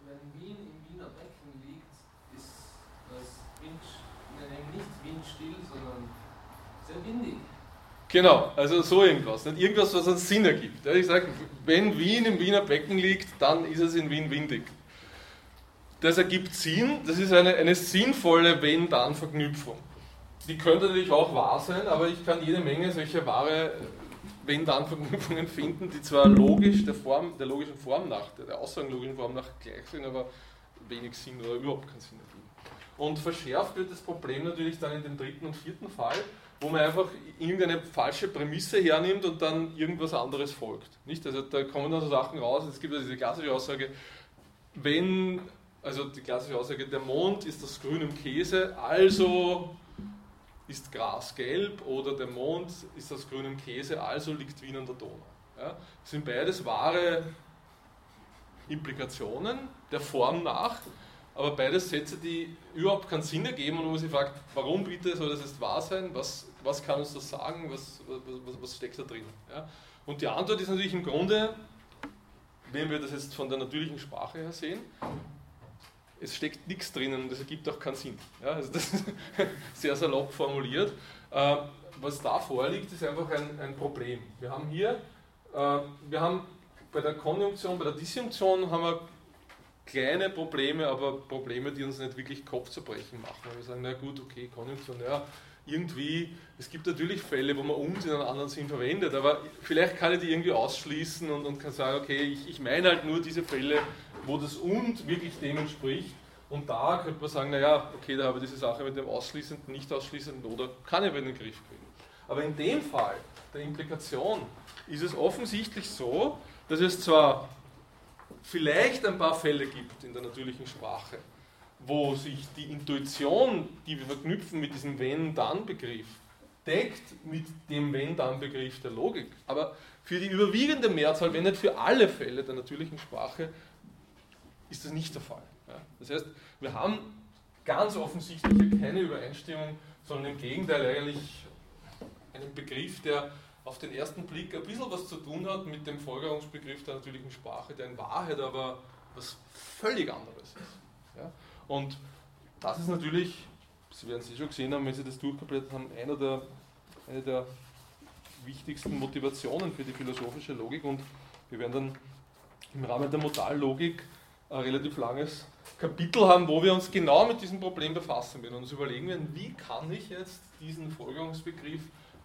Wenn Wien im Wiener Becken liegt, ist das Wind, windstill, sondern sehr windig. Genau, also so irgendwas. Nicht irgendwas, was einen Sinn ergibt. Ich sage, wenn Wien im Wiener Becken liegt, dann ist es in Wien windig. das ergibt Sinn, das ist eine, eine sinnvolle Wenn-Dann-Verknüpfung. Die könnte natürlich auch wahr sein, aber ich kann jede Menge solcher wahre Wenn-Dann-Verknüpfungen finden, die zwar logisch der, Form, der logischen Form nach, der aussagenlogischen Form nach gleich sind, aber wenig Sinn oder überhaupt keinen Sinn ergeben. Und verschärft wird das Problem natürlich dann in dem dritten und vierten Fall, wo man einfach irgendeine falsche Prämisse hernimmt und dann irgendwas anderes folgt. Nicht? Also da kommen dann so Sachen raus, es gibt also diese klassische Aussage, wenn, also die klassische Aussage, der Mond ist aus grünem Käse, also ist Gras gelb oder der Mond ist aus grünem Käse, also liegt Wien an der Donau. Ja? Das sind beides wahre Implikationen der Form nach, aber beides Sätze, die überhaupt keinen Sinn ergeben und wo man sich fragt, warum bitte soll das jetzt wahr sein? Was, was kann uns das sagen? Was, was, was steckt da drin? Ja? Und die Antwort ist natürlich im Grunde, wenn wir das jetzt von der natürlichen Sprache her sehen, es steckt nichts drinnen und es ergibt auch keinen Sinn. Ja, also das ist sehr salopp formuliert. Äh, was da vorliegt, ist einfach ein, ein Problem. Wir haben hier, äh, wir haben bei der Konjunktion, bei der Disjunktion haben wir kleine Probleme, aber Probleme, die uns nicht wirklich Kopfzerbrechen machen. Wir sagen, na gut, okay, Konjunktion, ja, irgendwie, es gibt natürlich Fälle, wo man uns in einem anderen Sinn verwendet, aber vielleicht kann ich die irgendwie ausschließen und, und kann sagen, okay, ich, ich meine halt nur diese Fälle, wo das und wirklich dem entspricht. Und da könnte man sagen, naja, okay, da habe ich diese Sache mit dem ausschließenden, nicht ausschließenden oder kann ich über den Griff kriegen. Aber in dem Fall der Implikation ist es offensichtlich so, dass es zwar vielleicht ein paar Fälle gibt in der natürlichen Sprache, wo sich die Intuition, die wir verknüpfen mit diesem Wenn-Dann-Begriff, deckt mit dem Wenn-Dann-Begriff der Logik. Aber für die überwiegende Mehrzahl, wenn nicht für alle Fälle der natürlichen Sprache, ist das nicht der Fall. Das heißt, wir haben ganz offensichtlich keine Übereinstimmung, sondern im Gegenteil eigentlich einen Begriff, der auf den ersten Blick ein bisschen was zu tun hat mit dem Folgerungsbegriff der natürlichen Sprache, der in Wahrheit aber was völlig anderes ist. Ja? Und das ist natürlich, Sie werden es eh schon gesehen haben, wenn Sie das durchgeblättert haben, einer der, eine der wichtigsten Motivationen für die philosophische Logik und wir werden dann im Rahmen der Modallogik ein relativ langes Kapitel haben, wo wir uns genau mit diesem Problem befassen werden und uns überlegen werden, wie kann ich jetzt diesen Folgerungsbegriff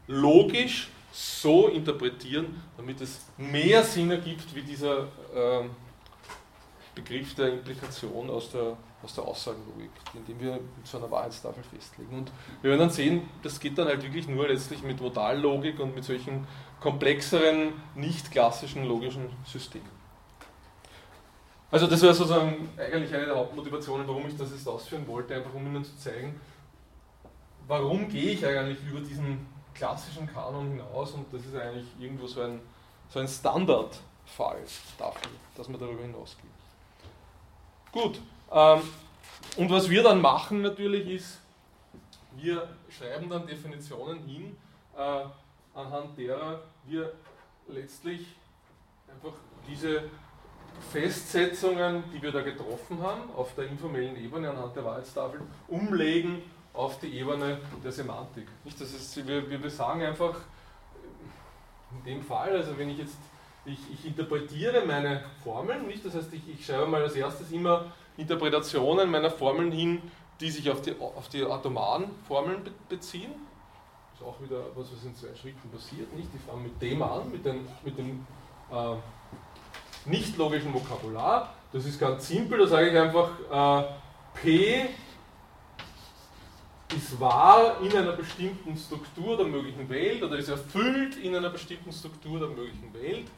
logisch so interpretieren, damit es mehr Sinn ergibt wie dieser äh, Begriff der Implikation aus der, aus der Aussagenlogik, den wir so einer Wahrheitstafel festlegen. Und wir werden dann sehen, das geht dann halt wirklich nur letztlich mit Modallogik und mit solchen komplexeren, nicht klassischen logischen Systemen. Also das wäre sozusagen eigentlich eine der Hauptmotivationen, warum ich das jetzt ausführen wollte, einfach um Ihnen zu zeigen, warum gehe ich eigentlich über diesen klassischen Kanon hinaus und das ist eigentlich irgendwo so ein, so ein Standardfall dafür, dass man darüber hinausgeht. Gut, ähm, und was wir dann machen natürlich ist, wir schreiben dann Definitionen hin, äh, anhand derer wir letztlich einfach diese Festsetzungen, die wir da getroffen haben, auf der informellen Ebene anhand der Wahrheitstafel, umlegen auf die Ebene der Semantik. Nicht, das ist, wir, wir sagen einfach, in dem Fall, also wenn ich jetzt, ich, ich interpretiere meine Formeln, nicht, das heißt, ich, ich schreibe mal als erstes immer Interpretationen meiner Formeln hin, die sich auf die, auf die atomaren Formeln beziehen. Das ist auch wieder was, was in zwei Schritten passiert. Nicht? Ich fange mit dem an, mit dem, mit dem äh, nicht logischen Vokabular. Das ist ganz simpel, da sage ich einfach, äh, P ist wahr in einer bestimmten Struktur der möglichen Welt oder ist erfüllt in einer bestimmten Struktur der möglichen Welt.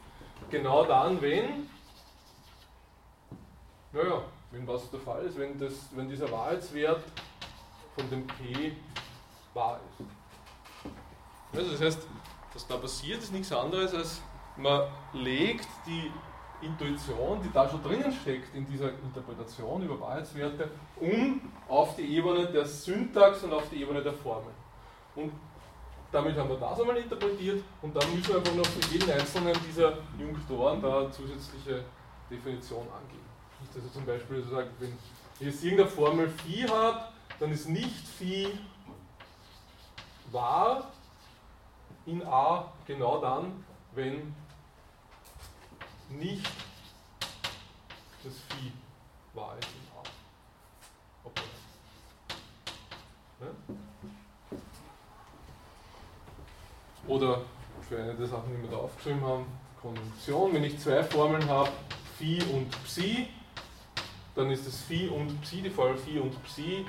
Genau dann, wenn, naja, wenn was der Fall ist, wenn, das, wenn dieser Wahrheitswert von dem P wahr ist. Also das heißt, was da passiert, ist nichts anderes als man legt die Intuition, die da schon drinnen steckt in dieser Interpretation über Wahrheitswerte, um auf die Ebene der Syntax und auf die Ebene der Formel. Und damit haben wir das einmal interpretiert und dann müssen wir einfach noch für jeden einzelnen dieser Junktoren da zusätzliche Definition angeben. Also zum Beispiel so sagen, wenn ich jetzt irgendeine Formel Phi habe, dann ist nicht Phi wahr in A genau dann, wenn nicht das Vieh war es im A. Okay. Ne? Oder für eine der Sachen, die wir da aufgeschrieben haben, Konjunktion. Wenn ich zwei Formeln habe, Phi und Psi, dann ist das Phi und Psi, die Formel Phi und Psi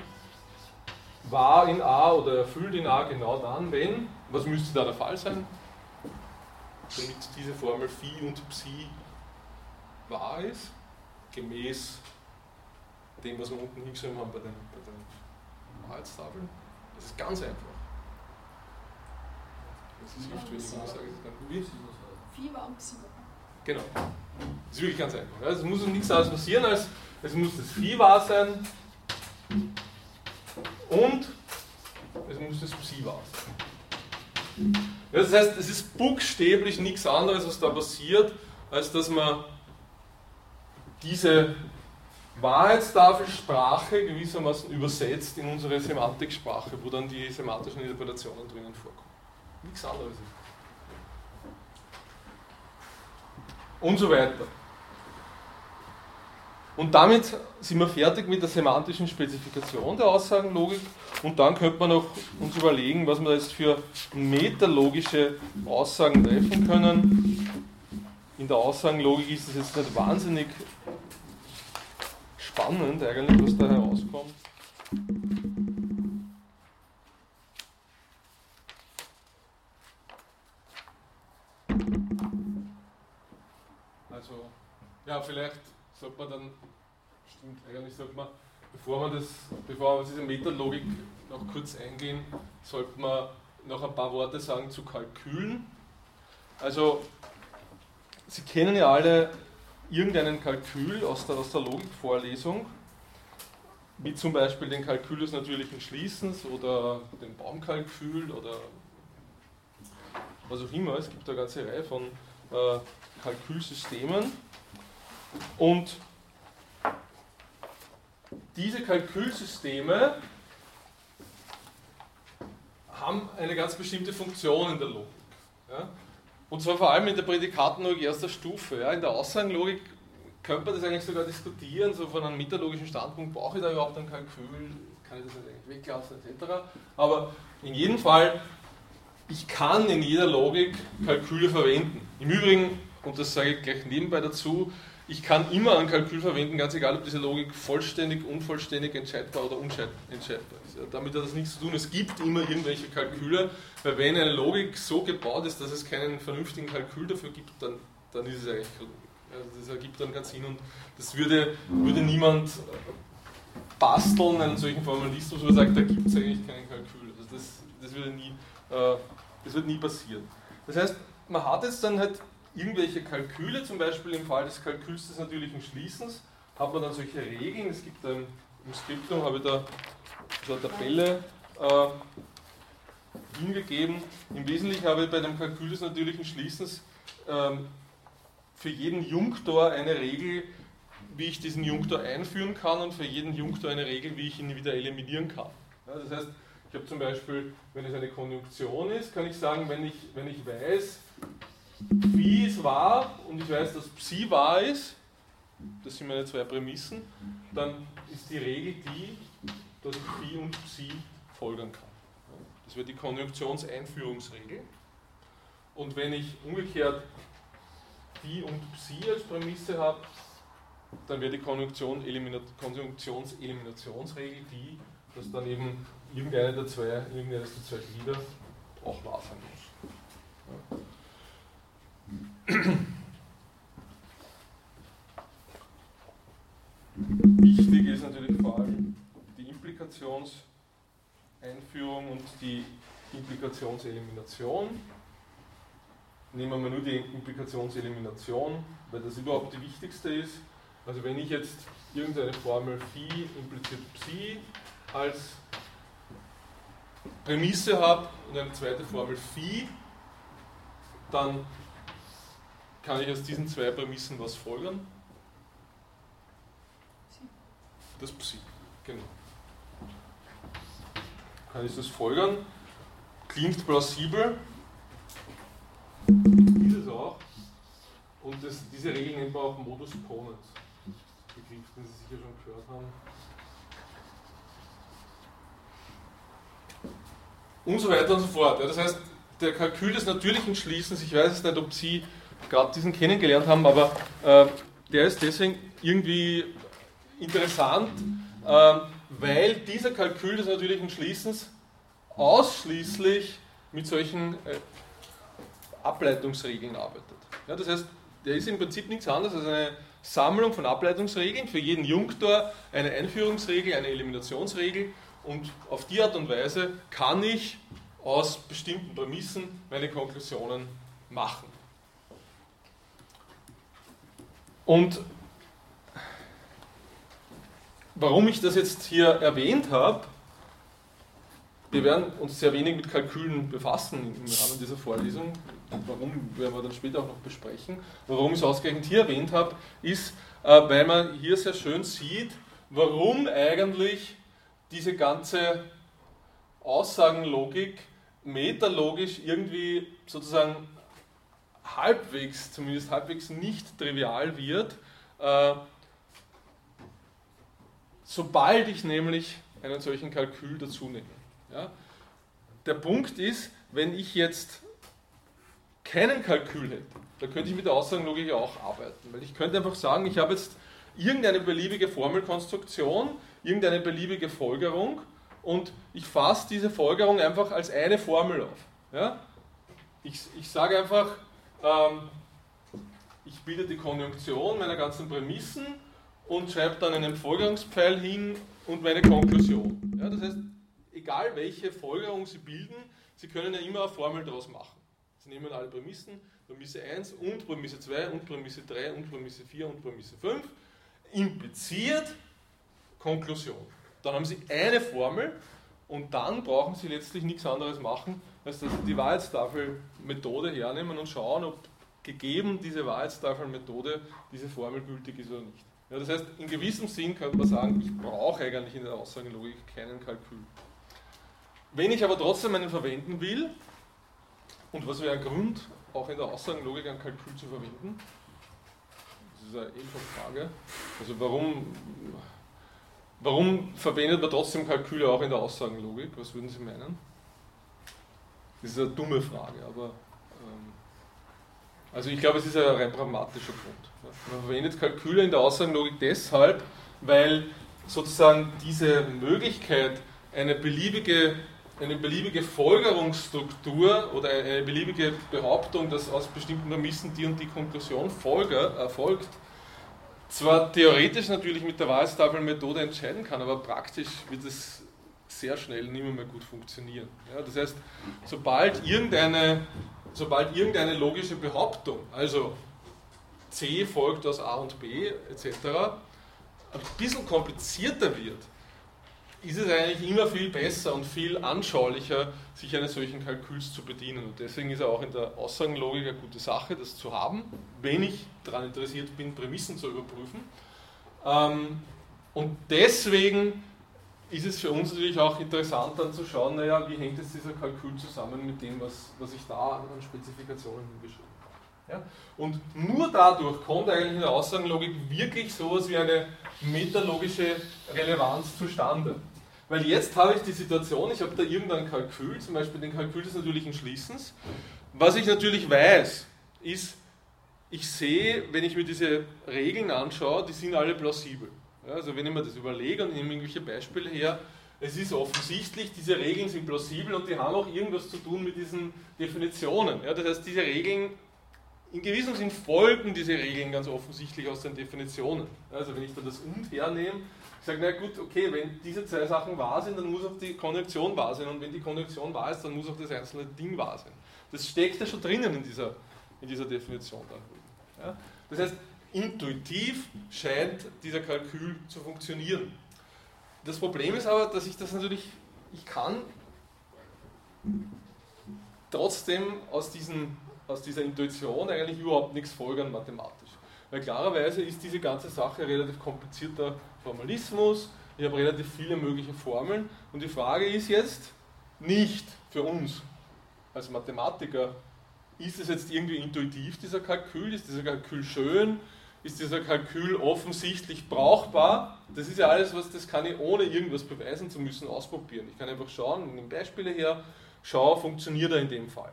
war in A oder erfüllt in A genau dann, wenn, was müsste da der Fall sein? Damit diese Formel Phi und Psi wahr ist, gemäß dem, was wir unten hingeschrieben haben bei den, bei den Wahrheitstafeln. Das ist ganz einfach. Das ist hilft, wenn ich mal sage, Wie? Fieber und Psi. Genau. Das ist wirklich ganz einfach. Also es muss nichts anderes passieren, als es muss das Phi wahr sein und es muss das Psi wahr sein. Das heißt, es ist buchstäblich nichts anderes, was da passiert, als dass man diese Wahrheitstafelsprache gewissermaßen übersetzt in unsere Semantiksprache, wo dann die semantischen Interpretationen drinnen vorkommen. Nichts anderes. Und so weiter. Und damit sind wir fertig mit der semantischen Spezifikation der Aussagenlogik und dann könnte man noch uns überlegen, was wir jetzt für metalogische Aussagen treffen können. In der Aussagenlogik ist es jetzt nicht wahnsinnig spannend eigentlich, was da herauskommt. Also, ja, vielleicht sollte man dann, stimmt, eigentlich sollte man, bevor man das, bevor wir diese Metalogik noch kurz eingehen, sollte man noch ein paar Worte sagen zu Kalkülen. Also, Sie kennen ja alle irgendeinen Kalkül aus der, aus der Logikvorlesung, wie zum Beispiel den Kalkül des natürlichen Schließens oder den Baumkalkül oder was auch immer. Es gibt eine ganze Reihe von äh, Kalkülsystemen. Und diese Kalkülsysteme haben eine ganz bestimmte Funktion in der Logik. Ja? Und zwar vor allem in der Prädikatenlogik erster Stufe. Ja? In der Aussagenlogik könnte man das eigentlich sogar diskutieren, so von einem metalogischen Standpunkt, brauche ich da überhaupt ein Kalkül, kann ich das eigentlich weglassen, etc. Aber in jedem Fall, ich kann in jeder Logik Kalküle verwenden. Im Übrigen, und das sage ich gleich nebenbei dazu, ich kann immer ein Kalkül verwenden, ganz egal, ob diese Logik vollständig, unvollständig, entscheidbar oder unentscheidbar ist. Damit hat das nichts zu tun. Es gibt immer irgendwelche Kalküle, weil wenn eine Logik so gebaut ist, dass es keinen vernünftigen Kalkül dafür gibt, dann, dann ist es eigentlich keine Logik. Also das ergibt dann keinen Sinn und das würde, würde niemand basteln, einen solchen Formalismus, wo er sagt, da gibt es eigentlich keinen Kalkül. Also das, das, würde nie, äh, das wird nie passieren. Das heißt, man hat jetzt dann halt irgendwelche Kalküle, zum Beispiel im Fall des Kalküls des natürlichen Schließens, hat man dann solche Regeln. Es gibt ein, im Skriptum habe ich da so eine Tabelle äh, hingegeben. Im Wesentlichen habe ich bei dem Kalkül des natürlichen Schließens ähm, für jeden Junktor eine Regel, wie ich diesen Junktor einführen kann und für jeden Junktor eine Regel, wie ich ihn wieder eliminieren kann. Ja, das heißt, ich habe zum Beispiel, wenn es eine Konjunktion ist, kann ich sagen, wenn ich, wenn ich weiß, Phi ist wahr und ich weiß, dass Psi wahr ist, das sind meine zwei Prämissen, dann ist die Regel die, dass ich Phi und Psi folgern kann. Das wäre die Konjunktionseinführungsregel. Und wenn ich umgekehrt Phi und Psi als Prämisse habe, dann wäre die Konjunktion Konjunktionseliminationsregel die, dass dann eben irgendeine der zwei, irgendeines der zwei Glieder auch wahr sein muss. Wichtig ist natürlich vor allem die Implikationseinführung und die Implikationselimination. Nehmen wir nur die Implikationselimination, weil das überhaupt die wichtigste ist. Also wenn ich jetzt irgendeine Formel phi impliziert psi als Prämisse habe und eine zweite Formel phi, dann kann ich aus diesen zwei Prämissen was folgern? Das Psi, genau. Kann ich das folgern? Klingt plausibel, ist es auch. Und das, diese Regel nennt man auch Modus Ponens. Begriff, den Sie sicher schon gehört haben. und so weiter und so fort. Ja, das heißt, der Kalkül des natürlichen Schließens, ich weiß jetzt nicht, ob Sie gerade diesen kennengelernt haben, aber äh, der ist deswegen irgendwie interessant, äh, weil dieser Kalkül des natürlichen Schließens ausschließlich mit solchen äh, Ableitungsregeln arbeitet. Ja, das heißt, der ist im Prinzip nichts anderes als eine Sammlung von Ableitungsregeln, für jeden Junktor eine Einführungsregel, eine Eliminationsregel und auf die Art und Weise kann ich aus bestimmten Prämissen meine Konklusionen machen. Und warum ich das jetzt hier erwähnt habe, wir werden uns sehr wenig mit Kalkülen befassen im Rahmen dieser Vorlesung. Warum werden wir dann später auch noch besprechen. Warum ich es ausgerechnet hier erwähnt habe, ist, äh, weil man hier sehr schön sieht, warum eigentlich diese ganze Aussagenlogik metalogisch irgendwie sozusagen halbwegs, zumindest halbwegs nicht trivial wird, äh, sobald ich nämlich einen solchen Kalkül dazu nehme. Ja? Der Punkt ist, wenn ich jetzt keinen Kalkül hätte, da könnte ich mit der Aussagenlogik auch arbeiten, weil ich könnte einfach sagen, ich habe jetzt irgendeine beliebige Formelkonstruktion, irgendeine beliebige Folgerung und ich fasse diese Folgerung einfach als eine Formel auf. Ja? Ich, ich sage einfach, ähm, ich bilde die Konjunktion meiner ganzen Prämissen und schreibe dann einen Folgerungspfeil hin und meine Konklusion. Ja, das heißt, egal welche Folgerung Sie bilden, Sie können ja immer eine Formel daraus machen. Sie nehmen alle Prämissen, Prämisse 1 und Prämisse 2 und Prämisse 3 und Prämisse 4 und Prämisse 5, impliziert Konklusion. Dann haben Sie eine Formel und dann brauchen Sie letztlich nichts anderes machen, als dass Sie die Wahrheitstafelmethode hernehmen und schauen, ob gegeben diese Wahrheitstafelmethode diese Formel gültig ist oder nicht. Ja, das heißt, in gewissem Sinn könnte man sagen, ich brauche eigentlich in der Aussagenlogik keinen Kalkül. Wenn ich aber trotzdem einen verwenden will, und was wäre ein Grund, auch in der Aussagenlogik ein Kalkül zu verwenden? Das ist eine einfache Frage. Also warum Warum verwendet man trotzdem Kalküle auch in der Aussagenlogik? Was würden Sie meinen? Das ist eine dumme Frage, aber ähm, also ich glaube, es ist ein rein pragmatischer Grund. Man verwendet Kalküle in der Aussagenlogik deshalb, weil sozusagen diese Möglichkeit, eine beliebige, eine beliebige Folgerungsstruktur oder eine beliebige Behauptung, dass aus bestimmten Prämissen die und die Konklusion folge, erfolgt, zwar theoretisch natürlich mit der Wahrheitstafelmethode entscheiden kann, aber praktisch wird es sehr schnell nicht mehr, mehr gut funktionieren. Ja, das heißt, sobald irgendeine, sobald irgendeine logische Behauptung, also C folgt aus A und B etc., ein bisschen komplizierter wird, ist es eigentlich immer viel besser und viel anschaulicher, sich eines solchen Kalküls zu bedienen. Und deswegen ist er auch in der Aussagenlogik eine gute Sache, das zu haben, wenn ich daran interessiert bin, Prämissen zu überprüfen. Ähm, und deswegen ist es für uns natürlich auch interessant dann zu schauen, naja, wie hängt jetzt dieser Kalkül zusammen mit dem, was, was ich da an Spezifikationen hingeschrieben habe. Ja? Und nur dadurch kommt eigentlich in der Aussagenlogik wirklich sowas wie eine metalogische Relevanz zustande. Weil jetzt habe ich die Situation, ich habe da irgendein Kalkül, zum Beispiel den Kalkül des natürlichen Schließens. Was ich natürlich weiß, ist, ich sehe, wenn ich mir diese Regeln anschaue, die sind alle plausibel. Ja, also wenn ich mir das überlege und nehme irgendwelche Beispiele her, es ist offensichtlich, diese Regeln sind plausibel und die haben auch irgendwas zu tun mit diesen Definitionen. Ja, das heißt, diese Regeln in gewissem Sinn folgen diese Regeln ganz offensichtlich aus den Definitionen. Also wenn ich da das und hernehme, ich sage, na gut, okay, wenn diese zwei Sachen wahr sind, dann muss auch die Konjunktion wahr sein und wenn die Konjunktion wahr ist, dann muss auch das einzelne Ding wahr sein. Das steckt ja schon drinnen in dieser, in dieser Definition dann. Ja? Das heißt, intuitiv scheint dieser Kalkül zu funktionieren. Das Problem ist aber, dass ich das natürlich, ich kann trotzdem aus diesen aus dieser Intuition eigentlich überhaupt nichts folgern mathematisch. Weil klarerweise ist diese ganze Sache relativ komplizierter Formalismus, ich habe relativ viele mögliche Formeln und die Frage ist jetzt nicht für uns als Mathematiker, ist es jetzt irgendwie intuitiv, dieser Kalkül, ist dieser Kalkül schön, ist dieser Kalkül offensichtlich brauchbar? Das ist ja alles, was das kann ich ohne irgendwas beweisen zu müssen ausprobieren. Ich kann einfach schauen, nehme Beispiele her, schaue, funktioniert er in dem Fall.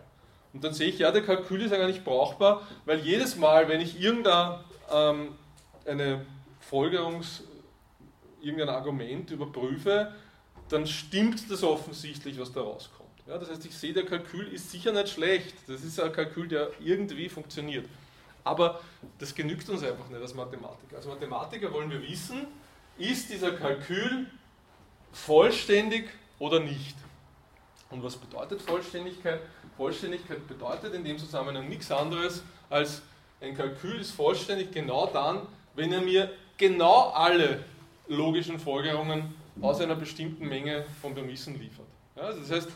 Und dann sehe ich, ja, der Kalkül ist eigentlich brauchbar, weil jedes Mal, wenn ich irgendeine ähm, eine Folgerungs, irgendein Argument überprüfe, dann stimmt das offensichtlich, was da rauskommt. Ja, das heißt, ich sehe, der Kalkül ist sicher nicht schlecht. Das ist ein Kalkül, der irgendwie funktioniert. Aber das genügt uns einfach nicht als Mathematiker. Als Mathematiker wollen wir wissen, ist dieser Kalkül vollständig oder nicht. Und was bedeutet Vollständigkeit? Vollständigkeit bedeutet in dem Zusammenhang nichts anderes als ein Kalkül ist vollständig genau dann, wenn er mir genau alle logischen Folgerungen aus einer bestimmten Menge von Prämissen liefert. Ja, also das heißt,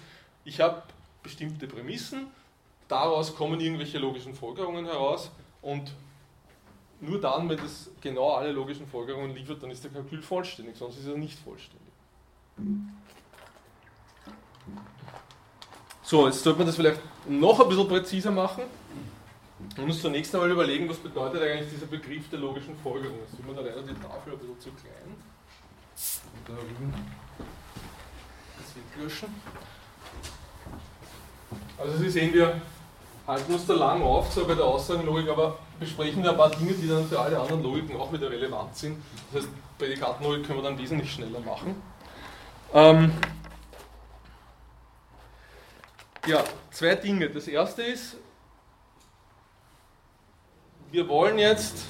ich habe bestimmte Prämissen, daraus kommen irgendwelche logischen Folgerungen heraus und nur dann, wenn das genau alle logischen Folgerungen liefert, dann ist der Kalkül vollständig, sonst ist er nicht vollständig. So, jetzt sollte man das vielleicht noch ein bisschen präziser machen. Man muss zunächst einmal überlegen, was bedeutet eigentlich dieser Begriff der logischen Folgerung. Jetzt sieht man da leider die Tafel ein bisschen zu klein. Da das wird löschen. Also Sie sehen, wir halten uns da lang auf, zwar bei der Aussagenlogik, aber besprechen wir ein paar Dinge, die dann für alle anderen Logiken auch wieder relevant sind. Das heißt, Prädikatenlogik können wir dann wesentlich schneller machen. Ähm ja, zwei Dinge. Das erste ist, wir wollen jetzt,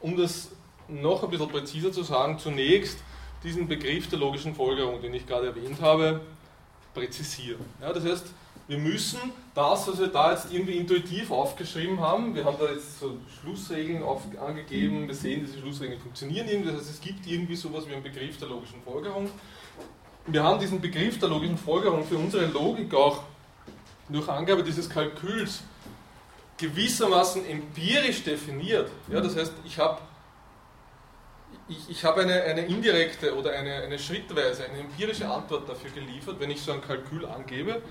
um das noch ein bisschen präziser zu sagen, zunächst diesen Begriff der logischen Folgerung, den ich gerade erwähnt habe, präzisieren. Ja, das heißt, wir müssen das, was wir da jetzt irgendwie intuitiv aufgeschrieben haben, wir haben da jetzt so Schlussregeln auf, angegeben, wir sehen, diese Schlussregeln funktionieren irgendwie, das heißt, es gibt irgendwie sowas wie einen Begriff der logischen Folgerung. Wir haben diesen Begriff der logischen Folgerung für unsere Logik auch durch Angabe dieses Kalküls gewissermaßen empirisch definiert. Ja, das heißt, ich habe ich, ich habe eine, eine indirekte oder eine, eine schrittweise, eine empirische Antwort dafür geliefert, wenn ich so ein Kalkül angebe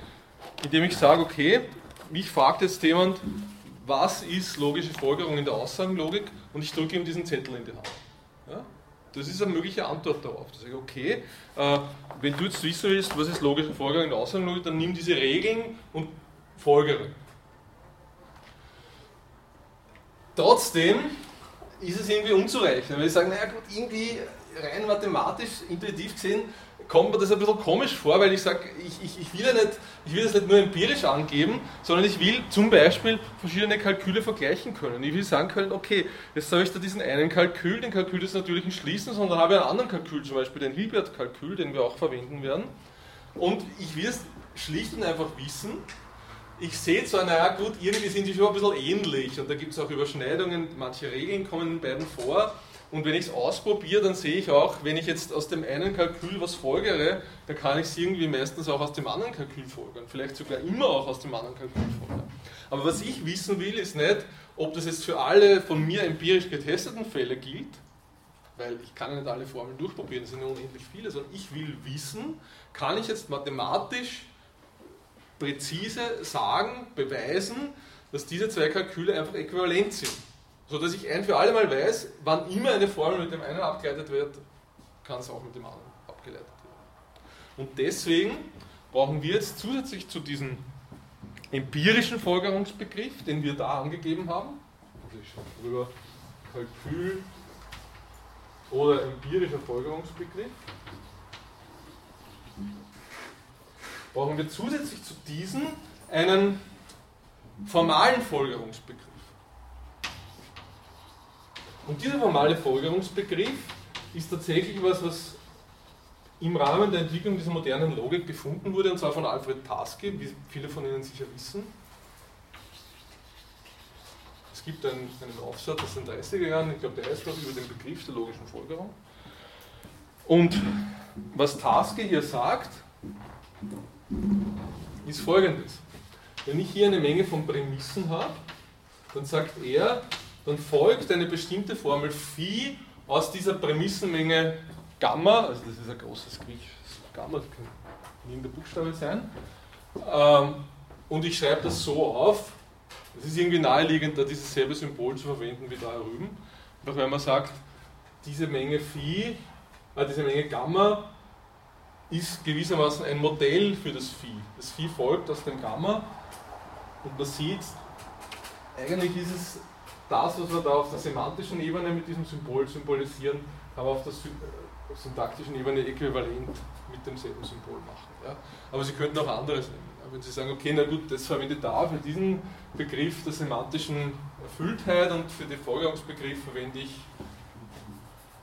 indem ich sage, okay, mich fragt jetzt jemand, was ist logische Folgerung in der Aussagenlogik und ich drücke ihm diesen Zettel in die Hand. Ja? Das ist eine mögliche Antwort darauf. Da sage ich, okay, äh, wenn du jetzt wissen willst, was ist logische Folgerung in der Aussagenlogik, dann nimm diese Regeln und folgere. Trotzdem ist es irgendwie unzureichend, weil ich sage, naja gut, irgendwie rein mathematisch, intuitiv gesehen, kommt mir das ein bisschen komisch vor, weil ich sage, ich, ich, ich, will ja ich will das nicht nur empirisch angeben, sondern ich will zum Beispiel verschiedene Kalküle vergleichen können. Ich will sagen können, okay, jetzt habe ich da diesen einen Kalkül, den Kalkül des natürlichen Schließens, dann habe ich einen anderen Kalkül, zum Beispiel den Hilbert-Kalkül, den wir auch verwenden werden. Und ich will es schlicht und einfach wissen. Ich sehe zwar, naja gut, irgendwie sind die schon ein bisschen ähnlich und da gibt es auch Überschneidungen, manche Regeln kommen in beiden vor, und wenn ich es ausprobiere, dann sehe ich auch, wenn ich jetzt aus dem einen Kalkül was folgere, dann kann ich es irgendwie meistens auch aus dem anderen Kalkül folgern. Vielleicht sogar immer auch aus dem anderen Kalkül folgern. Aber was ich wissen will, ist nicht, ob das jetzt für alle von mir empirisch getesteten Fälle gilt, weil ich kann nicht alle Formeln durchprobieren, es sind ja unendlich viele, sondern ich will wissen, kann ich jetzt mathematisch präzise sagen, beweisen, dass diese zwei Kalküle einfach äquivalent sind sodass ich ein für alle Mal weiß, wann immer eine Formel mit dem einen abgeleitet wird, kann es auch mit dem anderen abgeleitet werden. Und deswegen brauchen wir jetzt zusätzlich zu diesem empirischen Folgerungsbegriff, den wir da angegeben haben, also ich schaue drüber Kalkül oder empirischer Folgerungsbegriff, brauchen wir zusätzlich zu diesem einen formalen Folgerungsbegriff. Und dieser formale Folgerungsbegriff ist tatsächlich was, was im Rahmen der Entwicklung dieser modernen Logik gefunden wurde, und zwar von Alfred Tarski, wie viele von Ihnen sicher wissen. Es gibt einen, einen Aufsatz aus den 30er Jahren, ich glaube, der heißt auch über den Begriff der logischen Folgerung. Und was Tarski hier sagt, ist folgendes. Wenn ich hier eine Menge von Prämissen habe, dann sagt er, dann folgt eine bestimmte Formel Phi aus dieser Prämissenmenge Gamma, also das ist ein großes griechisches Gamma, das kann irgendein Buchstabe sein, ähm, und ich schreibe das so auf, es ist irgendwie naheliegend, da dieses selbe Symbol zu verwenden wie da drüben, einfach wenn man sagt, diese Menge Phi, äh, diese Menge Gamma ist gewissermaßen ein Modell für das Phi. Das Phi folgt aus dem Gamma und man sieht, eigentlich ist es das, was wir da auf der semantischen Ebene mit diesem Symbol symbolisieren, aber auf der äh, syntaktischen Ebene äquivalent mit demselben Symbol machen. Ja? Aber Sie könnten auch anderes nehmen. Wenn Sie sagen, okay, na gut, das verwende ich da für diesen Begriff der semantischen Erfülltheit und für den Folgerungsbegriff verwende ich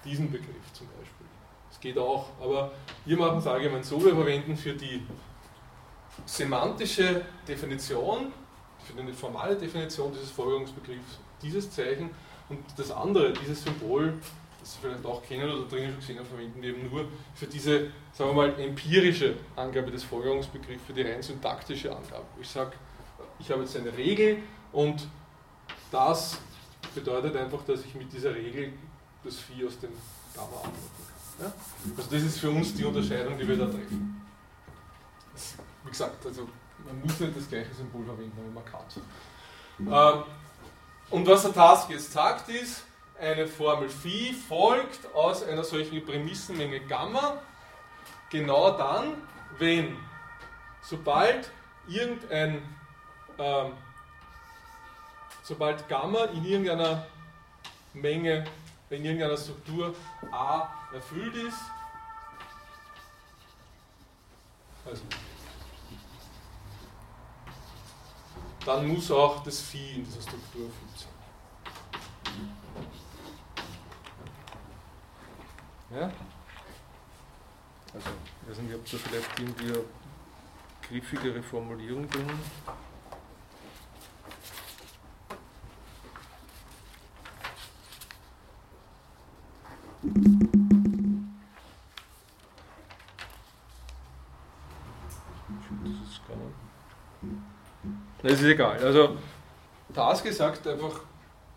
diesen Begriff zum Beispiel. Das geht auch, aber wir machen es allgemein so, wir verwenden für die semantische Definition, für eine formale Definition dieses Folgerungsbegriffs dieses Zeichen und das andere, dieses Symbol, das Sie vielleicht auch kennen oder drinnen schon gesehen haben, verwenden wir eben nur für diese, sagen wir mal, empirische Angabe des Folgerungsbegriffs, für die rein syntaktische Angabe. Ich sage, ich habe jetzt eine Regel und das bedeutet einfach, dass ich mit dieser Regel das Vieh aus dem Gamma ableiten kann. Ja? Also das ist für uns die Unterscheidung, die wir da treffen. Wie gesagt, also man muss nicht das gleiche Symbol verwenden, aber man kann es. Ähm, und was der Task jetzt sagt ist, eine Formel Phi folgt aus einer solchen Prämissenmenge Gamma. Genau dann, wenn sobald irgendein ähm, sobald Gamma in irgendeiner Menge, in irgendeiner Struktur A erfüllt ist, also dann muss auch das Phi in dieser Struktur sein. Ja? Also, ich weiß nicht, ob da vielleicht irgendwie eine griffigere Formulierung drin Das ist egal. Also, Taske sagt einfach,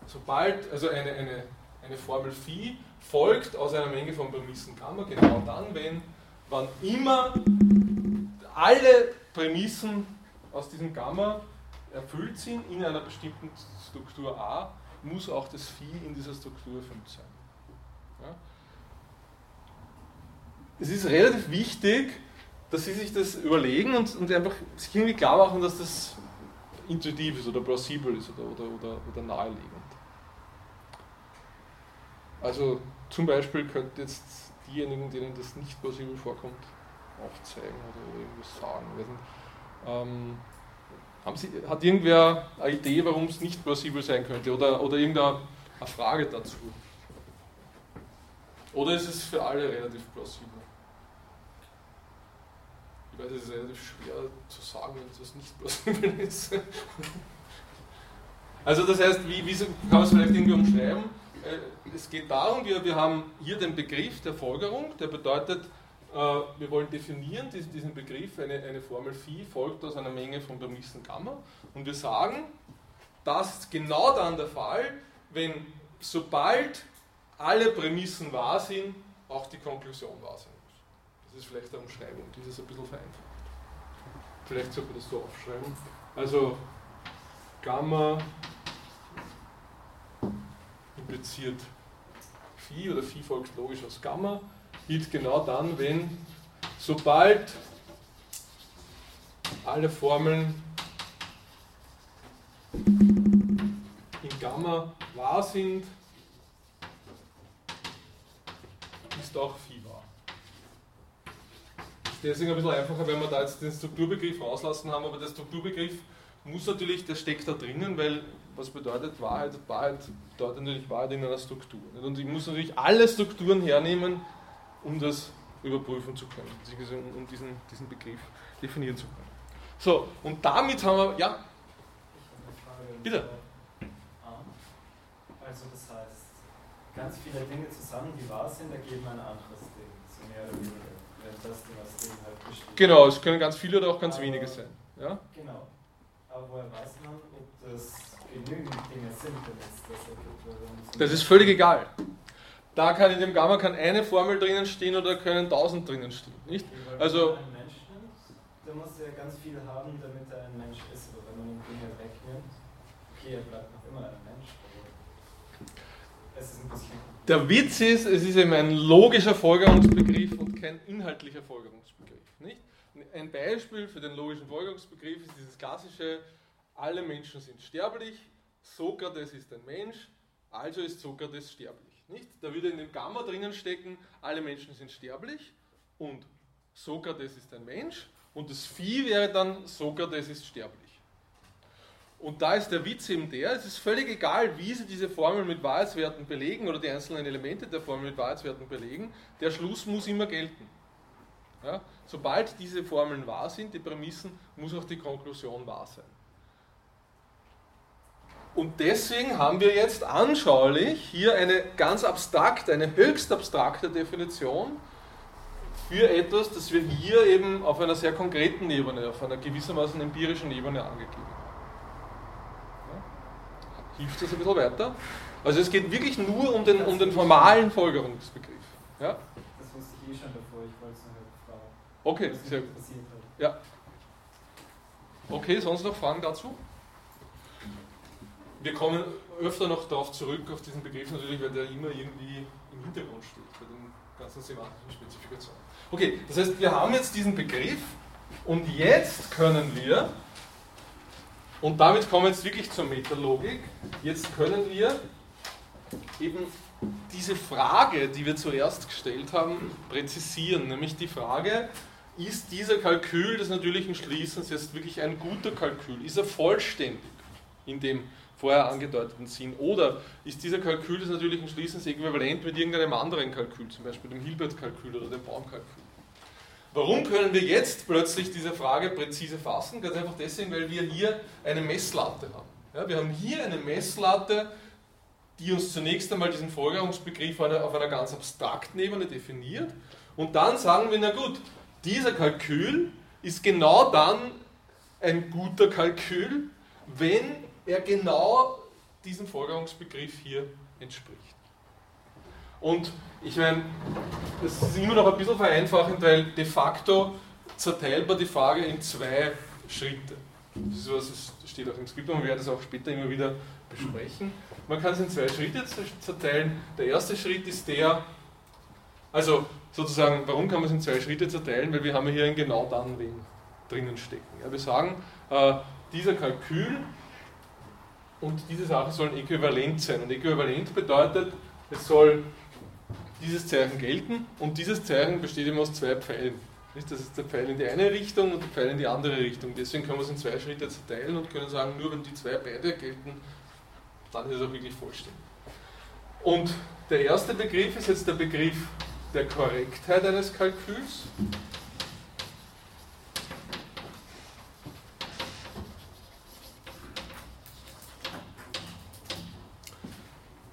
sobald, also eine, eine, eine Formel Phi folgt aus einer Menge von Prämissen Gamma, genau dann, wenn, wann immer alle Prämissen aus diesem Gamma erfüllt sind in einer bestimmten Struktur A, muss auch das Phi in dieser Struktur erfüllt sein. Ja? Es ist relativ wichtig, dass Sie sich das überlegen und, und einfach sich irgendwie klar machen, dass das intuitiv ist oder plausibel ist oder, oder, oder, oder naheliegend. Also zum Beispiel könnten jetzt diejenigen, denen das nicht plausibel vorkommt, aufzeigen oder irgendwas sagen. Ähm, haben Sie, hat irgendwer eine Idee, warum es nicht plausibel sein könnte oder, oder irgendeine Frage dazu? Oder ist es für alle relativ plausibel? Es ist relativ schwer zu sagen, wenn etwas nicht plausibel ist. Also das heißt, wie, wie kann man es vielleicht irgendwie umschreiben? Äh, es geht darum, wir, wir haben hier den Begriff der Folgerung, der bedeutet, äh, wir wollen definieren diesen Begriff, eine, eine Formel Phi folgt aus einer Menge von Prämissen Gamma und wir sagen, das ist genau dann der Fall, wenn sobald alle Prämissen wahr sind, auch die Konklusion wahr muss. Das ist vielleicht eine Umschreibung, die ist ein bisschen vereinfacht. Vielleicht sollte man das so aufschreiben. Also Gamma impliziert Phi oder Phi folgt logisch aus Gamma, gilt genau dann, wenn sobald alle Formeln in Gamma wahr sind, ist auch Phi. Deswegen ein bisschen einfacher, wenn wir da jetzt den Strukturbegriff rauslassen haben, aber der Strukturbegriff muss natürlich, der steckt da drinnen, weil was bedeutet Wahrheit? Wahrheit bedeutet natürlich Wahrheit in einer Struktur. Und ich muss natürlich alle Strukturen hernehmen, um das überprüfen zu können, um diesen, diesen Begriff definieren zu können. So, und damit haben wir, ja? Bitte. Also das heißt, ganz viele Dinge zusammen, die wahr sind, ergeben ein anderes Ding, so mehr oder weniger. Wenn Ding aus dem halt besteht. Genau, es können ganz viele oder auch ganz Aber, wenige sein. Ja? Genau. Aber woher weiß man, ob das genügend Dinge sind, damit es das ergibt? Das ist völlig egal. Da kann in dem Gamma kann eine Formel drinnen stehen oder können tausend drinnen stehen. Nicht? Also, wenn man einen Mensch nimmt, der muss ja ganz viel haben, damit er ein Mensch ist. Aber wenn man ihn Dinge wegnimmt, okay, er bleibt noch immer ein Mensch. Es ist ein bisschen. Der Witz ist, es ist eben ein logischer Folgerungsbegriff und kein inhaltlicher Folgerungsbegriff. Nicht? Ein Beispiel für den logischen Folgerungsbegriff ist dieses klassische, alle Menschen sind sterblich, Sokrates ist ein Mensch, also ist Sokrates sterblich. Nicht? Da würde in dem Gamma drinnen stecken, alle Menschen sind sterblich und Sokrates ist ein Mensch und das Phi wäre dann Sokrates ist sterblich. Und da ist der Witz eben der, es ist völlig egal, wie Sie diese Formel mit Wahrheitswerten belegen oder die einzelnen Elemente der Formel mit Wahrheitswerten belegen, der Schluss muss immer gelten. Ja? Sobald diese Formeln wahr sind, die Prämissen, muss auch die Konklusion wahr sein. Und deswegen haben wir jetzt anschaulich hier eine ganz abstrakte, eine höchst abstrakte Definition für etwas, das wir hier eben auf einer sehr konkreten Ebene, auf einer gewissermaßen empirischen Ebene angegeben haben. Hilft das ein bisschen weiter? Also es geht wirklich nur um den, um den formalen Folgerungsbegriff. Ja? Das wusste ich eh schon davor, ich wollte es nur halt fragen. Okay, sehr gut. Ja. Okay, sonst noch Fragen dazu? Wir kommen öfter noch darauf zurück, auf diesen Begriff natürlich, weil der immer irgendwie im Hintergrund steht, bei den ganzen semantischen Spezifikationen. Okay, das heißt, wir haben jetzt diesen Begriff und jetzt können wir, und damit kommen wir jetzt wirklich zur Metalogik, jetzt können wir eben diese Frage, die wir zuerst gestellt haben, präzisieren, nämlich die Frage, ist dieser Kalkül des natürlichen Schließens jetzt wirklich ein guter Kalkül? Ist er vollständig in dem vorher angedeuteten Sinn? Oder ist dieser Kalkül des natürlichen Schließens äquivalent mit irgendeinem anderen Kalkül, zum Beispiel dem Hilbert-Kalkül oder dem Baum-Kalkül? Warum können wir jetzt plötzlich diese Frage präzise fassen? Ganz einfach deswegen, weil wir hier eine Messlatte haben. Ja, wir haben hier eine Messlatte, die uns zunächst einmal diesen Folgerungsbegriff auf einer, ganz abstrakten Ebene definiert. Und dann sagen wir, na gut, dieser Kalkül ist genau dann ein guter Kalkül, wenn er genau diesem Folgerungsbegriff hier entspricht. Und ich meine, das ist immer noch ein bisschen vereinfachend, weil de facto zerteilbar die Frage in zwei Schritte. Das ist was, steht auch im Skript und wir werden das auch später immer wieder besprechen. Man kann es in zwei Schritte zerteilen. Der erste Schritt ist der, also sozusagen, warum kann man es in zwei Schritte zerteilen? Weil wir haben hier ein genau dann wen drinnen stecken. Ja, wir sagen, äh, dieser Kalkül und diese Sachen sollen äquivalent sein. Und äquivalent bedeutet, es soll dieses Zeichen gelten und dieses Zeichen besteht immer aus zwei Pfeilen. Das ist der Pfeil in die eine Richtung und der Pfeil in die andere Richtung. Deswegen können wir es in zwei Schritte zerteilen und können sagen, nur wenn die zwei beide gelten, dann ist es auch wirklich vollständig. Und der erste Begriff ist jetzt der Begriff der Korrektheit eines Kalküls.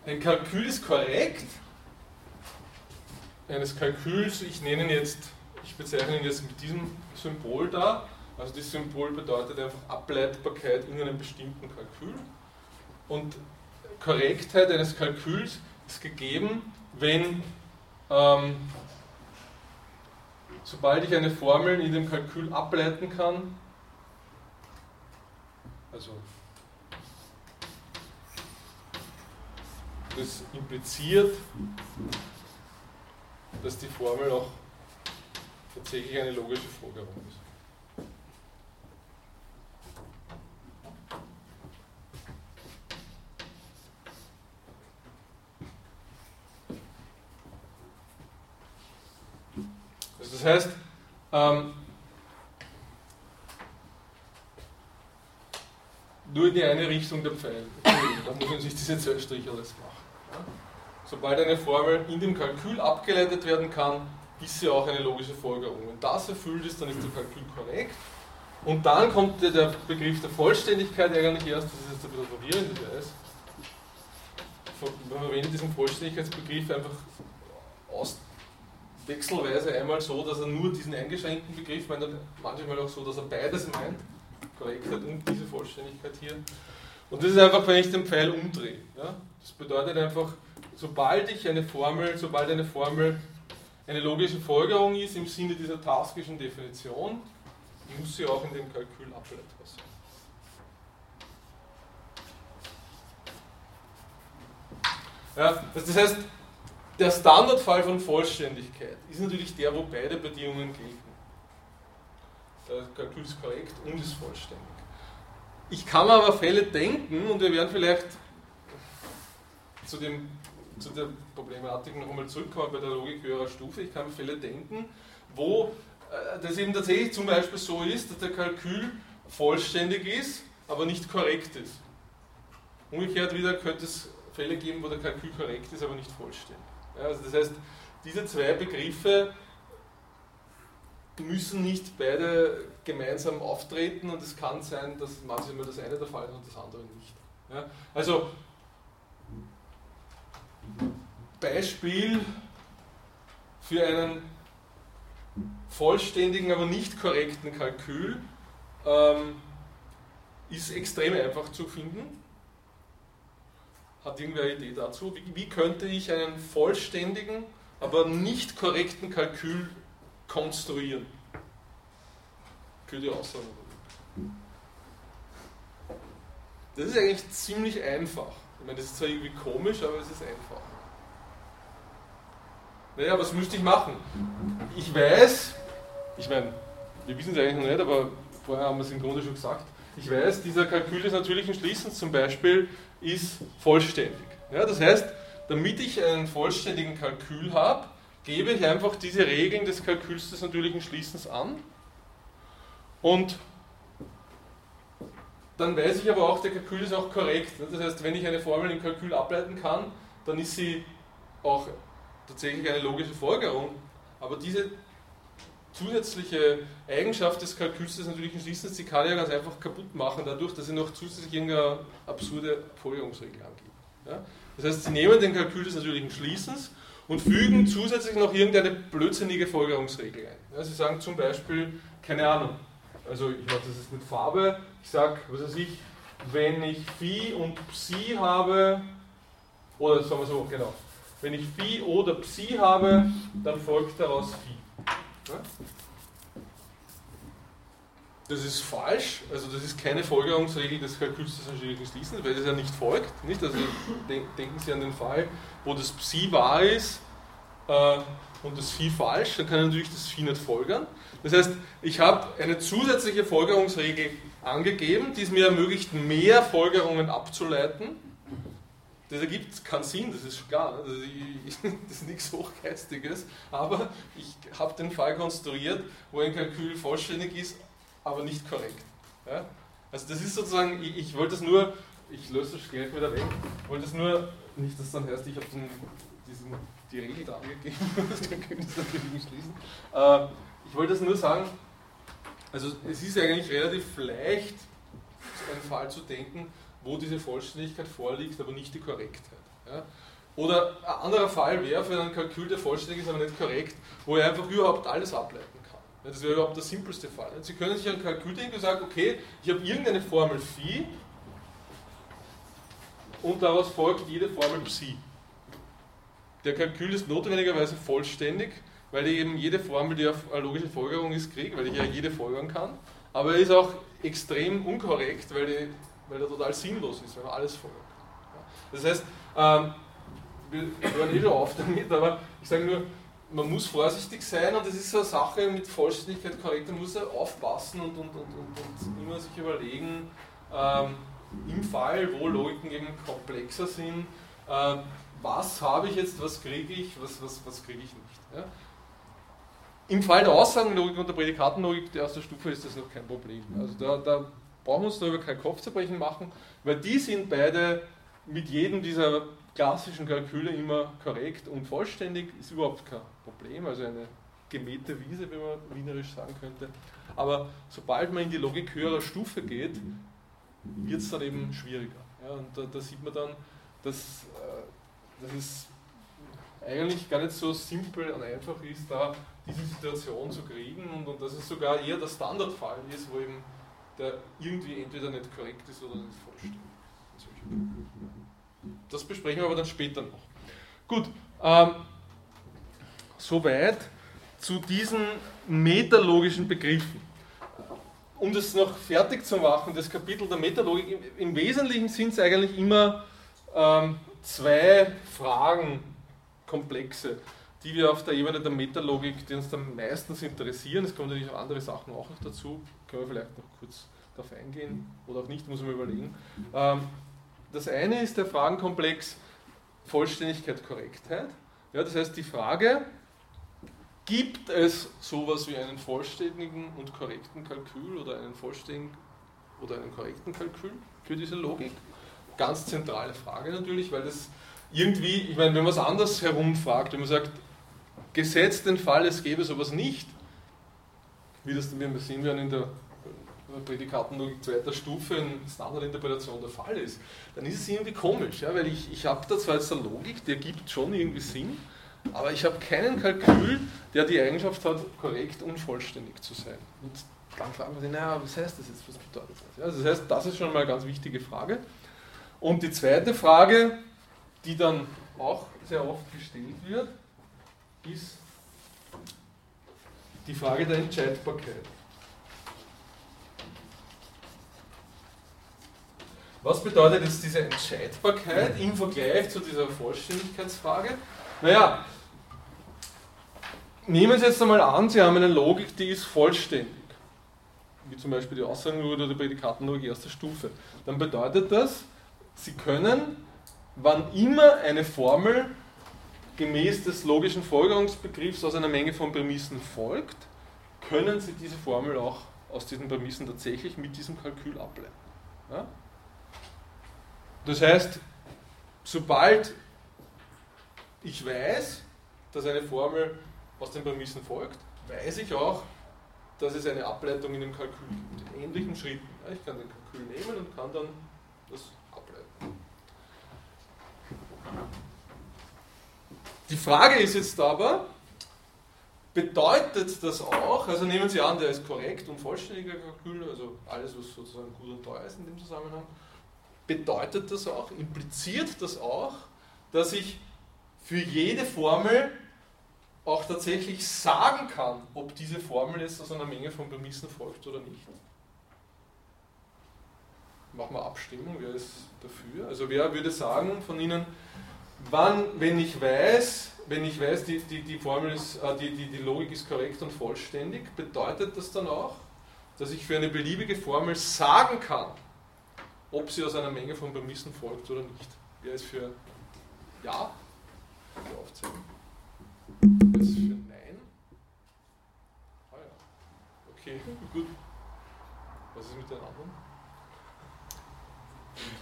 Ein Kalkül ist korrekt. Eines Kalküls, ich nenne ihn jetzt, ich bezeichne ihn jetzt mit diesem Symbol da. Also das Symbol bedeutet einfach Ableitbarkeit in einem bestimmten Kalkül. Und Korrektheit eines Kalküls ist gegeben, wenn ähm, sobald ich eine Formel in dem Kalkül ableiten kann, also das impliziert, dass die Formel auch tatsächlich eine logische Folgerung ist. Also das heißt, ähm, nur in die eine Richtung der Pfeil. Da muss man sich diese zwei Striche alles machen. Sobald eine Formel in dem Kalkül abgeleitet werden kann, ist sie auch eine logische Folgerung. Wenn das erfüllt ist, dann ist der Kalkül korrekt. Und dann kommt der Begriff der Vollständigkeit eigentlich erst, das ist jetzt ein bisschen verwirrend, ich weiß. Man verwendet diesen Vollständigkeitsbegriff einfach aus wechselweise einmal so, dass er nur diesen eingeschränkten Begriff meint, manchmal auch so, dass er beides meint, Korrektheit und diese Vollständigkeit hier. Und das ist einfach, wenn ich den Pfeil umdrehe. Ja? Das bedeutet einfach, sobald ich eine Formel, sobald eine Formel eine logische Folgerung ist im Sinne dieser taskischen Definition, muss sie auch in dem Kalkül ableitbar sein. Ja, das heißt, der Standardfall von Vollständigkeit ist natürlich der, wo beide Bedingungen gelten. Der Kalkül ist korrekt und ist vollständig. Ich kann mir aber Fälle denken, und wir werden vielleicht zu, dem, zu der Problematik noch einmal zurückkommen bei der Logik höherer Stufe, ich kann Fälle denken, wo äh, das eben tatsächlich zum Beispiel so ist, dass der Kalkül vollständig ist, aber nicht korrekt ist. Umgekehrt wieder könnte es Fälle geben, wo der Kalkül korrekt ist, aber nicht vollständig. Ja, also das heißt, diese zwei Begriffe müssen nicht beide gemeinsam auftreten und es kann sein, dass manchmal das eine der Fall ist und das andere nicht. Ja, also Beispiel für einen vollständigen, aber nicht korrekten Kalkül ähm, ist extrem einfach zu finden. Hat irgendwer eine Idee dazu? Wie, wie könnte ich einen vollständigen, aber nicht korrekten Kalkül konstruieren? Könnt ihr aussagen? Das ist eigentlich ziemlich einfach. Ich meine, das ist zwar irgendwie komisch, aber es ist einfach. Naja, was müsste ich machen? Ich weiß, ich meine, wir wissen es eigentlich noch nicht, aber vorher haben wir es im Grunde schon gesagt. Ich weiß, dieser Kalkül des natürlichen Schließens zum Beispiel ist vollständig. Ja, das heißt, damit ich einen vollständigen Kalkül habe, gebe ich einfach diese Regeln des Kalküls des natürlichen Schließens an und dann weiß ich aber auch, der Kalkül ist auch korrekt. Das heißt, wenn ich eine Formel im Kalkül ableiten kann, dann ist sie auch tatsächlich eine logische Folgerung. Aber diese zusätzliche Eigenschaft des Kalküls des natürlichen Schließens, die kann ja ganz einfach kaputt machen, dadurch, dass sie noch zusätzlich irgendeine absurde Folgerungsregel angeben. Ja? Das heißt, sie nehmen den Kalkül des natürlichen Schließens und fügen zusätzlich noch irgendeine blödsinnige Folgerungsregel ein. Ja, sie sagen zum Beispiel, keine Ahnung, also ich mache das jetzt mit Farbe, ich sage, was weiß ich, wenn ich Phi und Psi habe, oder sagen wir so, genau, wenn ich Phi oder Psi habe, dann folgt daraus Phi. Das ist falsch, also das ist keine Folgerungsregel des Kalküls des natürlichen Schließens, weil das ja nicht folgt. Nicht? Also denken Sie an den Fall, wo das Psi wahr ist äh, und das Phi falsch, dann kann natürlich das Phi nicht folgern. Das heißt, ich habe eine zusätzliche Folgerungsregel angegeben, die es mir ermöglicht, mehr Folgerungen abzuleiten das ergibt keinen Sinn, das ist klar. Ne? Das ist nichts Hochgeistiges. Aber ich habe den Fall konstruiert, wo ein Kalkül vollständig ist, aber nicht korrekt. Ja? Also das ist sozusagen, ich, ich wollte es nur, ich löse das gleich wieder weg, wollte es nur, nicht dass dann heißt, ich habe die Regel da angegeben, dann können Sie natürlich schließen. Äh, ich wollte es nur sagen, also es ist eigentlich relativ leicht, einen Fall zu denken, wo diese Vollständigkeit vorliegt, aber nicht die Korrektheit. Ja? Oder ein anderer Fall wäre für einen Kalkül, der vollständig ist, aber nicht korrekt, wo er einfach überhaupt alles ableiten kann. Das wäre überhaupt der simpelste Fall. Sie können sich einen Kalkül denken und sagen, okay, ich habe irgendeine Formel Phi und daraus folgt jede Formel Psi. Der Kalkül ist notwendigerweise vollständig, weil ich eben jede Formel, die auf eine logische Folgerung ist, kriege, weil ich ja jede folgern kann. Aber er ist auch extrem unkorrekt, weil ich weil er total sinnlos ist, wenn man alles folgt. Das heißt, ähm, wir hören eh schon auf damit, aber ich sage nur, man muss vorsichtig sein und das ist so eine Sache mit Vollständigkeit korrekt, man muss aufpassen und, und, und, und, immer sich überlegen, ähm, im Fall, wo Logiken eben komplexer sind, äh, was habe ich jetzt, was kriege ich, was, was, was kriege ich nicht. Im Fall der Aussagenlogik und der Prädikatenlogik der ersten Stufe ist das noch kein Problem. Also da, da brauchen wir uns darüber kein Kopfzerbrechen machen, weil die sind beide mit jedem dieser klassischen Kalküle immer korrekt und vollständig, ist überhaupt kein Problem, also eine gemähte Wiese, wie man wienerisch sagen könnte. Aber sobald man in die Logik höherer Stufe geht, wird es dann eben schwieriger. Ja, und da, da, sieht man dann, dass, äh, dass es eigentlich gar nicht so simpel und einfach ist, da diese Situation zu kriegen und, und dass es sogar eher der Standardfall ist, wo eben der irgendwie entweder nicht korrekt ist oder nicht vollständig. Das besprechen wir aber dann später noch. Gut, ähm, soweit zu diesen metalogischen Begriffen. Um das noch fertig zu machen, das Kapitel der Metalogik, im Wesentlichen sind es eigentlich immer ähm, zwei Fragenkomplexe, die wir auf der Ebene der Metalogik, die uns dann meistens interessieren. Es kommen natürlich auch andere Sachen auch noch dazu, können wir vielleicht noch kurz darauf eingehen oder auch nicht, muss man überlegen. Ähm, das eine ist der Fragenkomplex Vollständigkeit, Korrektheit. Ja, das heißt die Frage, gibt es sowas wie einen vollständigen und korrekten Kalkül oder einen vollständigen oder einen korrekten Kalkül für diese Logik? Ganz zentrale Frage natürlich, weil das irgendwie, ich meine, wenn man es anders herum fragt, wenn man sagt, gesetzt den Fall, es gäbe sowas nicht, wie das dann, wir sehen werden in der Prädikatenlogik zweiter Stufe in Standardinterpretation der Fall ist, dann ist es irgendwie komisch, ja, weil ich, ich habe da zwar jetzt eine Logik, die ergibt schon irgendwie Sinn, aber ich habe keinen Kalkül, der die Eigenschaft hat, korrekt und vollständig zu sein. Und dann fragen wir sich, naja, was heißt das jetzt, was bedeutet das? Ja, das heißt, das ist schon mal eine ganz wichtige Frage. Und die zweite Frage, die dann auch sehr oft gestellt wird, ist die Frage der Entscheidbarkeit. Was bedeutet jetzt diese Entscheidbarkeit im Vergleich zu dieser Vollständigkeitsfrage? Naja, nehmen Sie jetzt einmal an, Sie haben eine Logik, die ist vollständig. Wie zum Beispiel die Aussagenlogik oder die Prädikatenlogik erster Stufe. Dann bedeutet das, Sie können, wann immer eine Formel gemäß des logischen Folgerungsbegriffs aus einer Menge von Prämissen folgt, können Sie diese Formel auch aus diesen Prämissen tatsächlich mit diesem Kalkül ableiten. Ja? Das heißt, sobald ich weiß, dass eine Formel aus den Prämissen folgt, weiß ich auch, dass es eine Ableitung in dem Kalkül gibt, in ähnlichen Schritten. Ich kann den Kalkül nehmen und kann dann das ableiten. Die Frage ist jetzt aber, bedeutet das auch, also nehmen Sie an, der ist korrekt und vollständiger Kalkül, also alles, was sozusagen gut und teuer ist in dem Zusammenhang, bedeutet das auch, impliziert das auch, dass ich für jede Formel auch tatsächlich sagen kann, ob diese Formel jetzt aus einer Menge von Prämissen folgt oder nicht. Machen wir Abstimmung, wer ist dafür? Also wer würde sagen von Ihnen, wann, wenn ich weiß, wenn ich weiß, die, die, die Formel ist, äh, die, die, die Logik ist korrekt und vollständig, bedeutet das dann auch, dass ich für eine beliebige Formel sagen kann, ob sie aus einer Menge von Prämissen folgt oder nicht. Wer ist für Ja? Wer ist für Nein? Ah ja. Okay, gut. Was ist mit den anderen?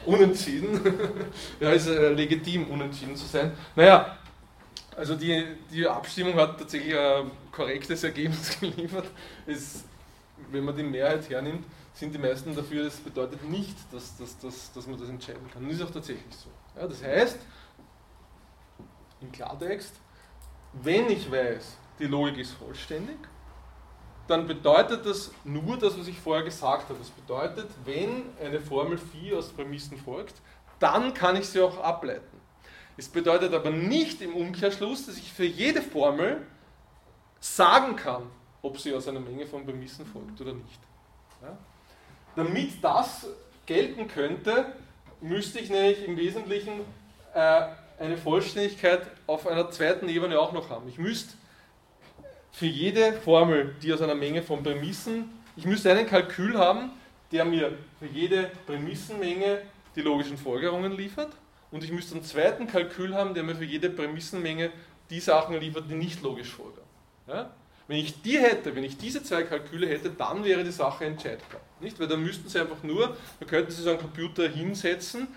Unentschieden. ja, ist äh, legitim, unentschieden zu sein. Naja, also die, die Abstimmung hat tatsächlich ein korrektes Ergebnis geliefert. Es, wenn man die Mehrheit hernimmt, sind die meisten dafür, das bedeutet nicht, dass, dass, dass, dass man das entscheiden kann. Das ist auch tatsächlich so. Ja, das heißt, im Klartext, wenn ich weiß, die Logik ist vollständig, dann bedeutet das nur das, was ich vorher gesagt habe. Das bedeutet, wenn eine Formel phi aus Prämissen folgt, dann kann ich sie auch ableiten. Es bedeutet aber nicht im Umkehrschluss, dass ich für jede Formel sagen kann, ob sie aus einer Menge von Prämissen folgt oder nicht. Ja? Damit das gelten könnte, müsste ich nämlich im Wesentlichen äh, eine Vollständigkeit auf einer zweiten Ebene auch noch haben. Ich müsste für jede Formel, die aus einer Menge von Prämissen, ich müsste einen Kalkül haben, der mir für jede Prämissenmenge die logischen Folgerungen liefert und ich müsste einen zweiten Kalkül haben, der mir für jede Prämissenmenge die Sachen liefert, die nicht logisch folgern. Ja? Wenn ich die hätte, wenn ich diese zwei Kalküle hätte, dann wäre die Sache entscheidbar. Nicht? Weil dann müssten Sie einfach nur, da könnten Sie so einen Computer hinsetzen,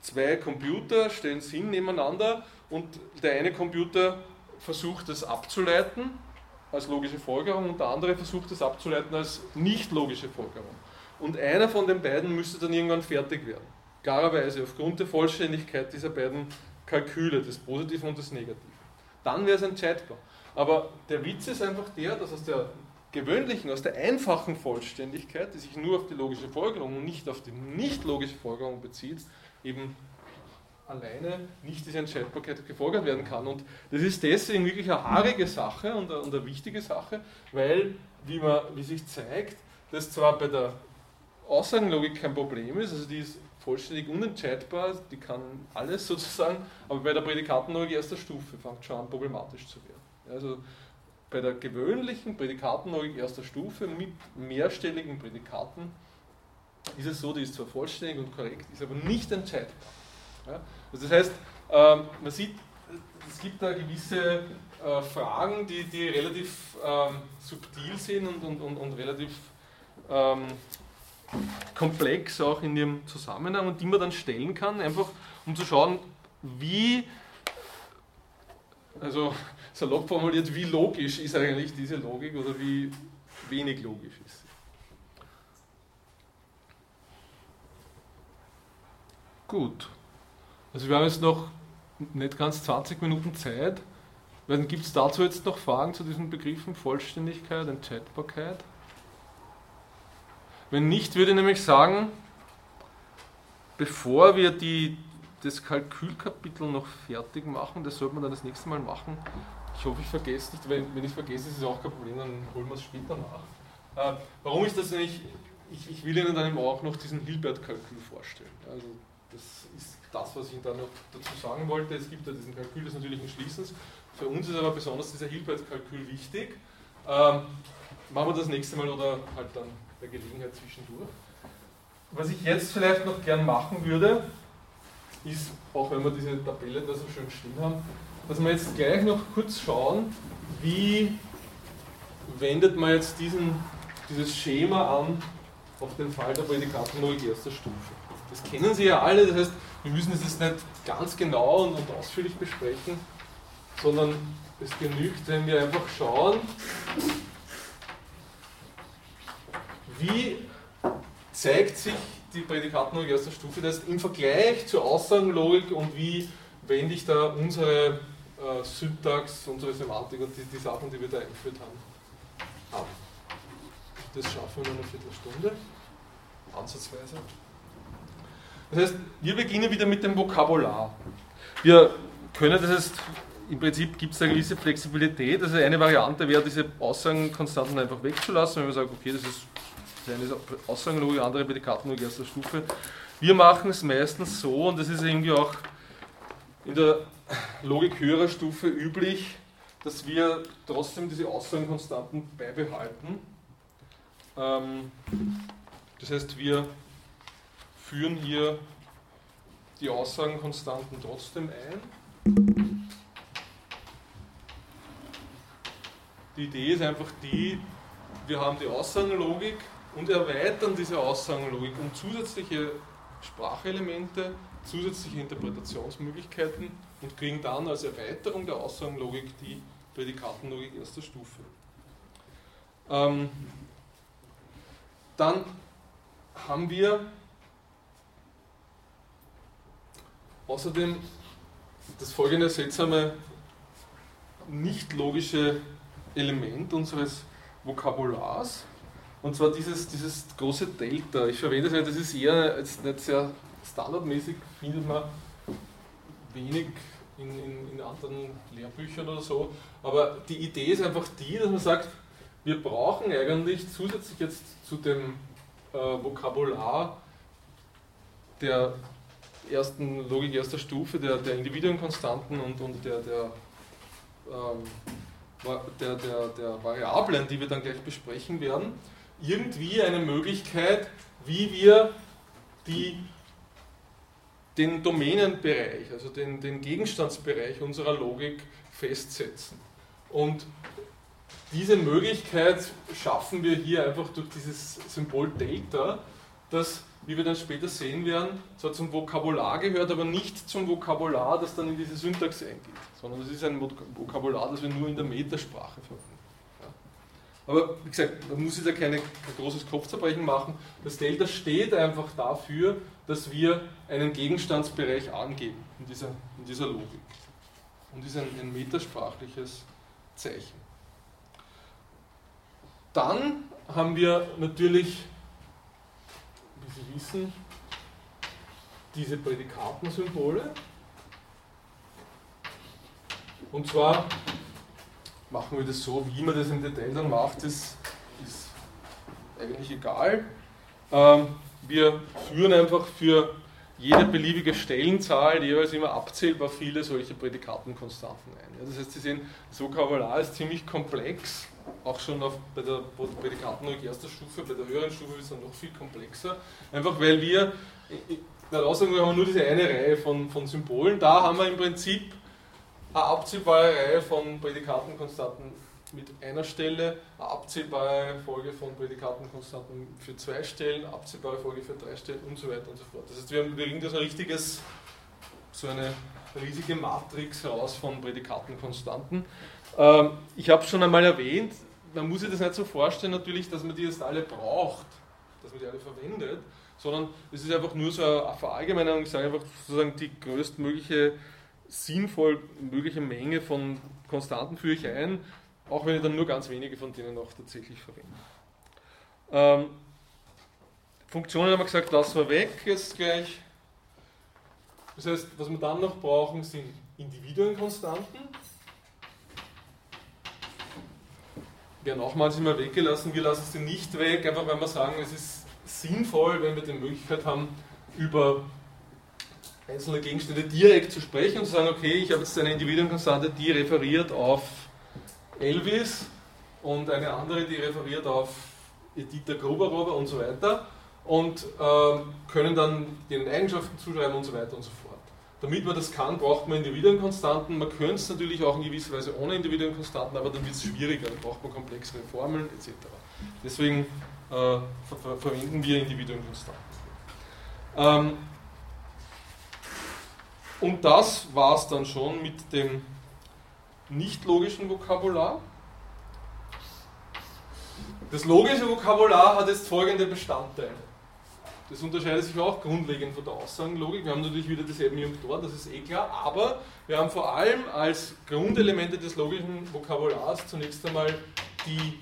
zwei Computer stellen es hin nebeneinander und der eine Computer versucht es abzuleiten als logische Folgerung und der andere versucht es abzuleiten als nicht logische Folgerung. Und einer von den beiden müsste dann irgendwann fertig werden. Klarerweise aufgrund der Vollständigkeit dieser beiden Kalküle, des Positiven und des Negativen. Dann wäre es entscheidbar. Aber der Witz ist einfach der, dass aus der gewöhnlichen, aus der einfachen Vollständigkeit, die sich nur auf die logische Folgerung und nicht auf die nicht logische Folgerung bezieht, eben alleine nicht diese Entscheidbarkeit gefolgert werden kann. Und das ist deswegen wirklich eine haarige Sache und eine, und eine wichtige Sache, weil, wie, man, wie sich zeigt, das zwar bei der Aussagenlogik kein Problem ist, also die ist vollständig unentscheidbar, die kann alles sozusagen, aber bei der Prädikatenlogik erster Stufe fängt schon an problematisch zu werden. Also bei der gewöhnlichen Prädikatenlogik erster Stufe mit mehrstelligen Prädikaten ist es so, die ist zwar vollständig und korrekt, ist aber nicht entscheidbar. Ja? Also das heißt, ähm, man sieht, es gibt da gewisse äh, Fragen, die, die relativ ähm, subtil sind und, und, und, und relativ ähm, komplex auch in ihrem Zusammenhang und die man dann stellen kann, einfach um zu schauen, wie, also salopp formuliert, wie logisch ist eigentlich diese Logik oder wie wenig logisch ist sie. Gut. Also wir haben jetzt noch nicht ganz 20 Minuten Zeit. Gibt es dazu jetzt noch Fragen zu diesen Begriffen Vollständigkeit, Entscheidbarkeit? Wenn nicht, würde ich nämlich sagen, bevor wir die, das Kalkülkapitel noch fertig machen, das sollte man dann das nächste Mal machen. Ich hoffe, ich vergesse nicht, wenn, wenn ich es vergesse, ist es auch kein Problem, dann holen wir es später nach. Äh, warum ist das nämlich? Ich, ich will Ihnen dann auch noch diesen Hilbert-Kalkül vorstellen. Also das ist das, was ich da noch dazu sagen wollte. Es gibt ja diesen Kalkül des natürlichen Schließens. Für uns ist aber besonders dieser Hilbert-Kalkül wichtig. Ähm, machen wir das nächste Mal oder halt dann der Gelegenheit zwischendurch. Was ich jetzt vielleicht noch gern machen würde, ist, auch wenn wir diese Tabelle da so schön stehen haben, dass wir jetzt gleich noch kurz schauen, wie wendet man jetzt diesen, dieses Schema an auf den Fall der Prädikatenlogik erster Stufe. Das kennen Sie ja alle, das heißt, wir müssen es jetzt nicht ganz genau und, und ausführlich besprechen, sondern es genügt, wenn wir einfach schauen, wie zeigt sich die Prädikatenlogik erster Stufe das im Vergleich zur Aussagenlogik und wie wende ich da unsere äh, Syntax, unsere Semantik und die, die, Sachen, die wir da eingeführt haben, ab. Das schaffen wir in einer Viertelstunde, ansatzweise. Das heißt, wir beginnen wieder mit dem Vokabular. Wir können das jetzt, im Prinzip gibt es eine gewisse Flexibilität. Also eine Variante wäre, diese Aussagenkonstanten einfach wegzulassen, wenn wir sagen, okay, das ist eine Aussagenlogik, andere Prädikatenlogik erster Stufe. Wir machen es meistens so, und das ist irgendwie auch in der Logik höherer Stufe üblich, dass wir trotzdem diese Aussagenkonstanten beibehalten. Ähm, das heißt, wir führen hier die Aussagenkonstanten trotzdem ein. Die Idee ist einfach die, wir haben die Aussagenlogik und erweitern diese Aussagenlogik um zusätzliche Sprachelemente, zusätzliche Interpretationsmöglichkeiten und kriegen dann als Erweiterung der Aussagenlogik die Prädikatenlogik erster Stufe. Ähm, dann haben wir außerdem das folgende seltsame nicht logische Element unseres Vokabulars. Und zwar dieses, dieses große Delta. Ich verwende es, das ist eher jetzt nicht sehr standardmäßig, findet man wenig in, in, in anderen Lehrbüchern oder so. Aber die Idee ist einfach die, dass man sagt, wir brauchen eigentlich zusätzlich jetzt zu dem äh, Vokabular der ersten Logik erster Stufe, der, der Individuenkonstanten und, und der, der, ähm, der, der, der Variablen, die wir dann gleich besprechen werden, irgendwie eine Möglichkeit, wie wir die, den Domänenbereich, also den, den Gegenstandsbereich unserer Logik festsetzen. Und diese Möglichkeit schaffen wir hier einfach durch dieses Symbol Delta, das, wie wir dann später sehen werden, zwar zum Vokabular gehört, aber nicht zum Vokabular, das dann in diese Syntax eingeht, sondern es ist ein Vokabular, das wir nur in der Metasprache verwenden. Aber wie gesagt, man muss jetzt ja kein großes Kopfzerbrechen machen. Das Delta steht einfach dafür, dass wir einen Gegenstandsbereich angeben in dieser, in dieser Logik. Und ist ein, ein metasprachliches Zeichen. Dann haben wir natürlich, wie Sie wissen, diese Prädikatensymbole. Und zwar machen wir das so, wie man das im Detail dann macht, ist, ist eigentlich egal. Ähm, wir führen einfach für jede beliebige Stellenzahl jeweils immer abzählbar viele solche Prädikatenkonstanten ein. Das heißt, Sie sehen, das Vokabular ist ziemlich komplex, auch schon auf, bei der Prädikatenlogik erster Stufe, bei der höheren Stufe ist es noch viel komplexer, einfach weil wir, in der Aussagen haben wir nur diese eine Reihe von, von Symbolen, da haben wir im Prinzip eine abzählbare Reihe von Prädikatenkonstanten mit einer Stelle, eine abzählbare Folge von Prädikatenkonstanten für zwei Stellen, eine abzählbare Folge für drei Stellen und so weiter und so fort. Das heißt, wir haben wir da so ein richtiges, so eine riesige Matrix heraus von Prädikatenkonstanten. Ähm, ich habe es schon einmal erwähnt, man muss sich das nicht so vorstellen natürlich, dass man die jetzt alle braucht, dass man die alle verwendet, sondern es ist einfach nur so eine Verallgemeinerung, ich sage einfach sozusagen die größtmögliche sinnvoll mögliche Menge von Konstanten führe ich ein, auch wenn ich dann nur ganz wenige von denen auch tatsächlich verwende. Ähm, Funktionen haben wir gesagt, lassen wir weg jetzt gleich. Das heißt, was wir dann noch brauchen, sind Individuenkonstanten. Ja, nochmals immer weggelassen. Wir lassen sie nicht weg, einfach weil wir sagen, es ist sinnvoll, wenn wir die Möglichkeit haben, über einzelne Gegenstände direkt zu sprechen und zu sagen, okay, ich habe jetzt eine Individuenkonstante, die referiert auf Elvis und eine andere, die referiert auf Edita Gruberober und so weiter und äh, können dann den Eigenschaften zuschreiben und so weiter und so fort. Damit man das kann, braucht man Individuenkonstanten. Man könnte es natürlich auch in gewisser Weise ohne Individuenkonstanten, aber dann wird es schwieriger, dann braucht man komplexere Formeln etc. Deswegen äh, ver ver verwenden wir Individuenkonstanten. Ähm, und das war es dann schon mit dem nicht logischen Vokabular. Das logische Vokabular hat jetzt folgende Bestandteile. Das unterscheidet sich auch grundlegend von der Aussagenlogik. Wir haben natürlich wieder dieselben Junktoren, das ist eh klar, aber wir haben vor allem als Grundelemente des logischen Vokabulars zunächst einmal die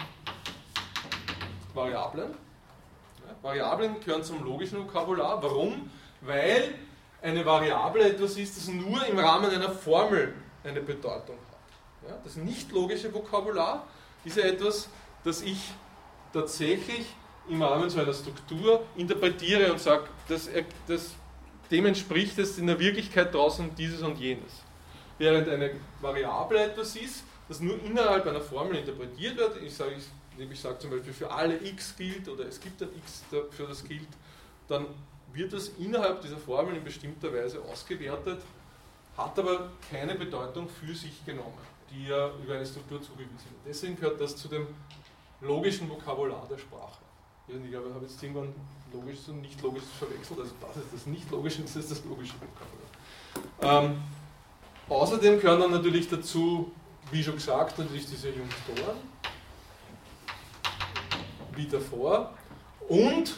Variablen. Ja, Variablen gehören zum logischen Vokabular. Warum? Weil eine Variable etwas ist, das nur im Rahmen einer Formel eine Bedeutung hat. Ja, das nicht logische Vokabular ist ja etwas, das ich tatsächlich im Rahmen so einer Struktur interpretiere und sage, das, das, dem entspricht es in der Wirklichkeit draußen dieses und jenes. Während eine Variable etwas ist, das nur innerhalb einer Formel interpretiert wird, ich sage, ich, ich sage zum Beispiel für alle x gilt oder es gibt ein x für das gilt, dann wird das innerhalb dieser Formel in bestimmter Weise ausgewertet, hat aber keine Bedeutung für sich genommen, die ja über eine Struktur zugewiesen wird. Deswegen gehört das zu dem logischen Vokabular der Sprache. Ich glaube, ich habe jetzt irgendwann logisches und nicht logisches verwechselt, also das ist das nicht logische, das ist das logische. Ähm, außerdem gehören dann natürlich dazu, wie schon gesagt, natürlich diese Junktoren, wie davor, und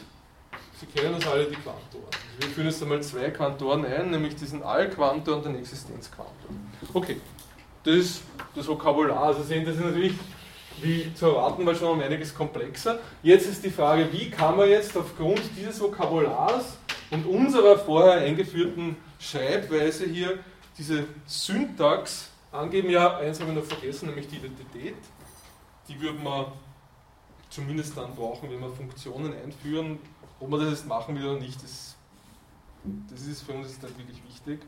Sie kennen das alle, die Quantoren. Also wir führen jetzt einmal zwei Quantoren ein, nämlich diesen Allquantor und den Existenzquantor. Okay, das ist das Vokabular. Also sehen, das ist natürlich, wie zu erwarten war, schon um einiges komplexer. Jetzt ist die Frage, wie kann man jetzt aufgrund dieses Vokabulars und unserer vorher eingeführten Schreibweise hier diese Syntax angeben? Ja, eins habe ich noch vergessen, nämlich die Identität. Die würde man zumindest dann brauchen, wenn wir Funktionen einführen, ob man das jetzt machen will oder nicht, das, das ist für uns jetzt nicht wirklich wichtig.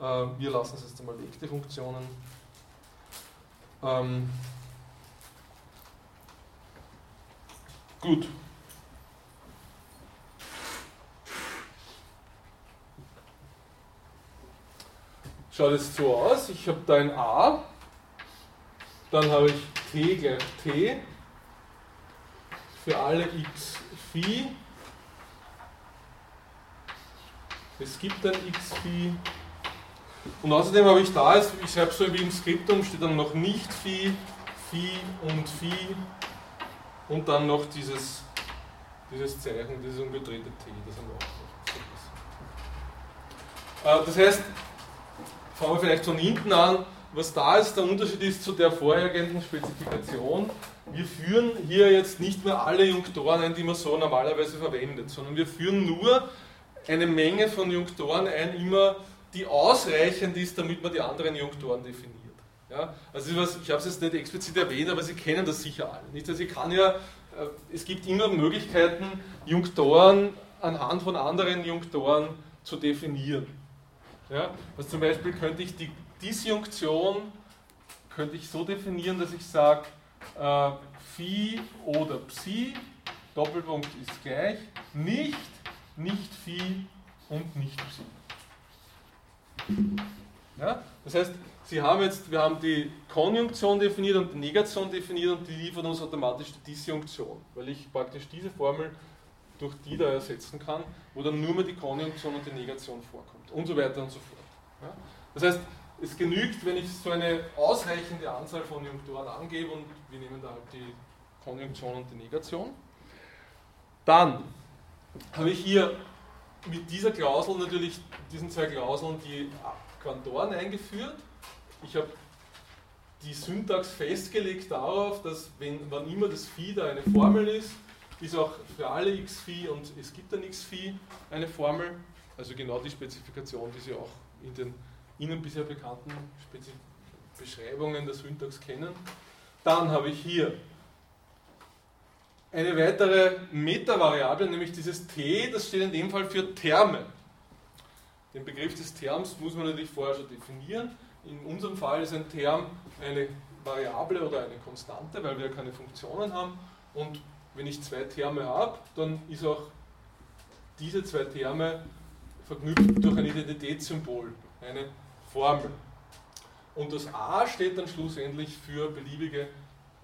Äh, wir lassen es jetzt einmal weg, die Funktionen. Ähm, gut. Schaut jetzt so aus, ich habe da ein A, dann habe ich t gleich t. Für alle x phi. Es gibt ein x-Phi. Und außerdem habe ich da, ich schreibe so wie im Skriptum, steht dann noch nicht Phi, Phi und Phi und dann noch dieses, dieses Zeichen, dieses umgedrehte T. Das haben wir auch noch. Äh, das heißt, fangen wir vielleicht von hinten an, was da ist, der Unterschied ist zu der vorhergehenden Spezifikation. Wir führen hier jetzt nicht mehr alle Junktoren ein, die man so normalerweise verwendet, sondern wir führen nur eine Menge von Junktoren ein, immer die ausreichend ist, damit man die anderen Junktoren definiert. Ja, also was, ich habe es jetzt nicht explizit erwähnt, aber Sie kennen das sicher alle. Nicht? Also ich kann ja äh, es gibt immer Möglichkeiten, Junktoren anhand von anderen Junktoren zu definieren. Ja, also zum Beispiel könnte ich die Disjunktion könnte ich so definieren, dass ich sage, äh, Phi oder Psi, Doppelpunkt ist gleich, nicht, nicht Phi und nicht Psi. Ja? Das heißt, Sie haben jetzt, wir haben die Konjunktion definiert und die Negation definiert und die liefert uns automatisch die Disjunktion, weil ich praktisch diese Formel durch die da ersetzen kann, wo dann nur mehr die Konjunktion und die Negation vorkommt und so weiter und so fort. Ja? Das heißt, es genügt, wenn ich so eine ausreichende Anzahl von Junktoren angebe und wir nehmen da halt die Konjunktion und die Negation. Dann habe ich hier mit dieser Klausel natürlich, diesen zwei Klauseln, die Quantoren eingeführt. Ich habe die Syntax festgelegt darauf, dass wenn, wann immer das Phi da eine Formel ist, ist auch für alle x-Phi und es gibt ein x-Phi eine Formel, also genau die Spezifikation, die Sie auch in den Ihnen bisher bekannten Spezif Beschreibungen der Syntax kennen. Dann habe ich hier eine weitere Metavariable, nämlich dieses t, das steht in dem Fall für Terme. Den Begriff des Terms muss man natürlich vorher schon definieren. In unserem Fall ist ein Term eine Variable oder eine Konstante, weil wir keine Funktionen haben. Und wenn ich zwei Terme habe, dann ist auch diese zwei Terme verknüpft durch ein Identitätssymbol, eine Formel. Und das A steht dann schlussendlich für beliebige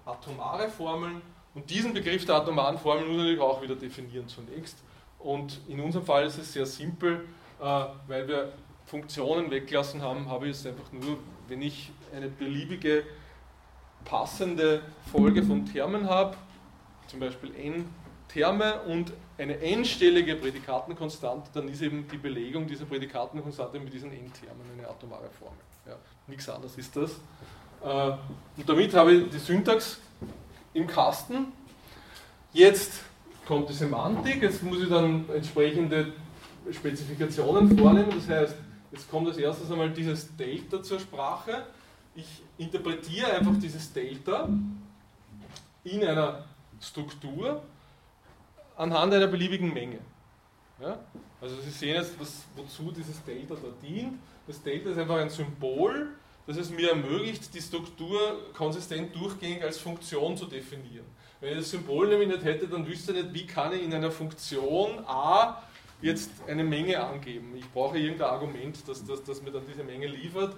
atomare Formeln. Und diesen Begriff der atomaren Formeln muss man natürlich auch wieder definieren zunächst. Und in unserem Fall ist es sehr simpel, äh, weil wir Funktionen weggelassen haben, habe ich es einfach nur, wenn ich eine beliebige passende Folge von Termen habe, zum Beispiel n Terme und eine n-stellige Prädikatenkonstante, dann ist eben die Belegung dieser Prädikatenkonstante mit diesen n-Termen eine atomare Formel. Ja, nichts anderes ist das. Äh, und damit habe ich die Syntax im Kasten. Jetzt kommt die Semantik, jetzt muss ich dann entsprechende Spezifikationen vornehmen. Das heißt, jetzt kommt als erstes einmal dieses Delta zur Sprache. Ich interpretiere einfach dieses Delta in einer Struktur anhand einer beliebigen Menge. Ja? Also Sie sehen jetzt, was, wozu dieses Delta da dient. Das Delta ist einfach ein Symbol, das es mir ermöglicht, die Struktur konsistent durchgängig als Funktion zu definieren. Wenn ich das Symbol nämlich nicht hätte, dann wüsste ich nicht, wie kann ich in einer Funktion a jetzt eine Menge angeben. Ich brauche irgendein Argument, das, das, das mir dann diese Menge liefert.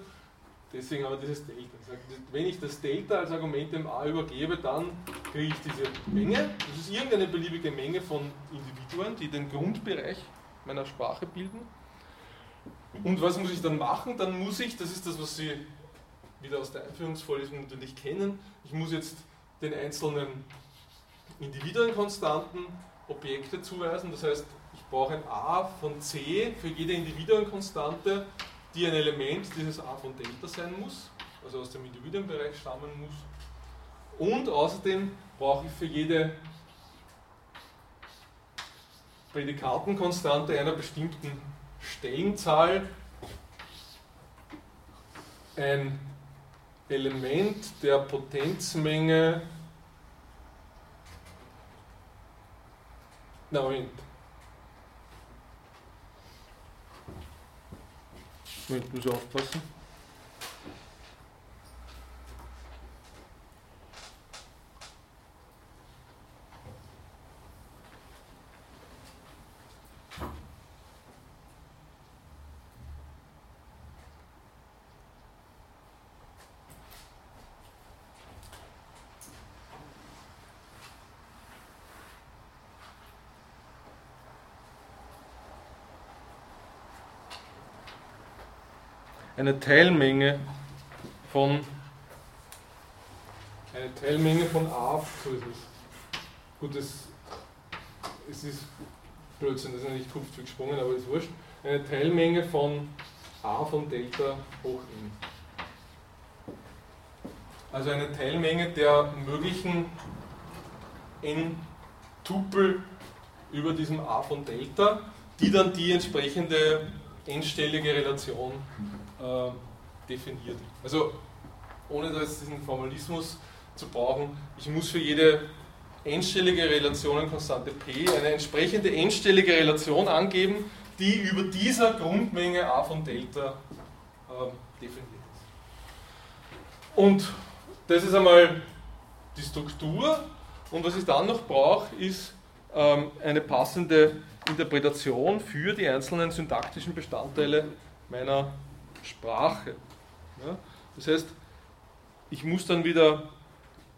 Deswegen aber dieses Delta. Wenn ich das Delta als Argument dem a übergebe, dann kriege ich diese Menge. Das ist irgendeine beliebige Menge von Individuen, die den Grundbereich meiner Sprache bilden. Und was muss ich dann machen? Dann muss ich, das ist das, was Sie wieder aus der Einführungsvorlesung natürlich kennen, ich muss jetzt den einzelnen Individuenkonstanten Objekte zuweisen. Das heißt, brauche ein a von c für jede Individuenkonstante, die ein Element dieses a von Delta sein muss, also aus dem Individuenbereich stammen muss. Und außerdem brauche ich für jede Prädikatenkonstante einer bestimmten Stellenzahl ein Element der Potenzmenge na Moment. Moment, muss ich aufpassen. Eine Teilmenge von eine Teilmenge von A, so ist es. Gut, es, ist Blödsinn, das ist nicht Kupfzug gesprungen, aber ist wurscht. Eine Teilmenge von A von Delta hoch n. Also eine Teilmenge der möglichen n Tupel über diesem A von Delta, die dann die entsprechende n-stellige Relation äh, definiert. Also ohne da jetzt diesen Formalismus zu brauchen, ich muss für jede endstellige Relationenkonstante P, eine entsprechende endstellige Relation angeben, die über dieser Grundmenge a von Delta äh, definiert ist. Und das ist einmal die Struktur. Und was ich dann noch brauche, ist ähm, eine passende Interpretation für die einzelnen syntaktischen Bestandteile meiner Sprache. Ja? Das heißt, ich muss dann wieder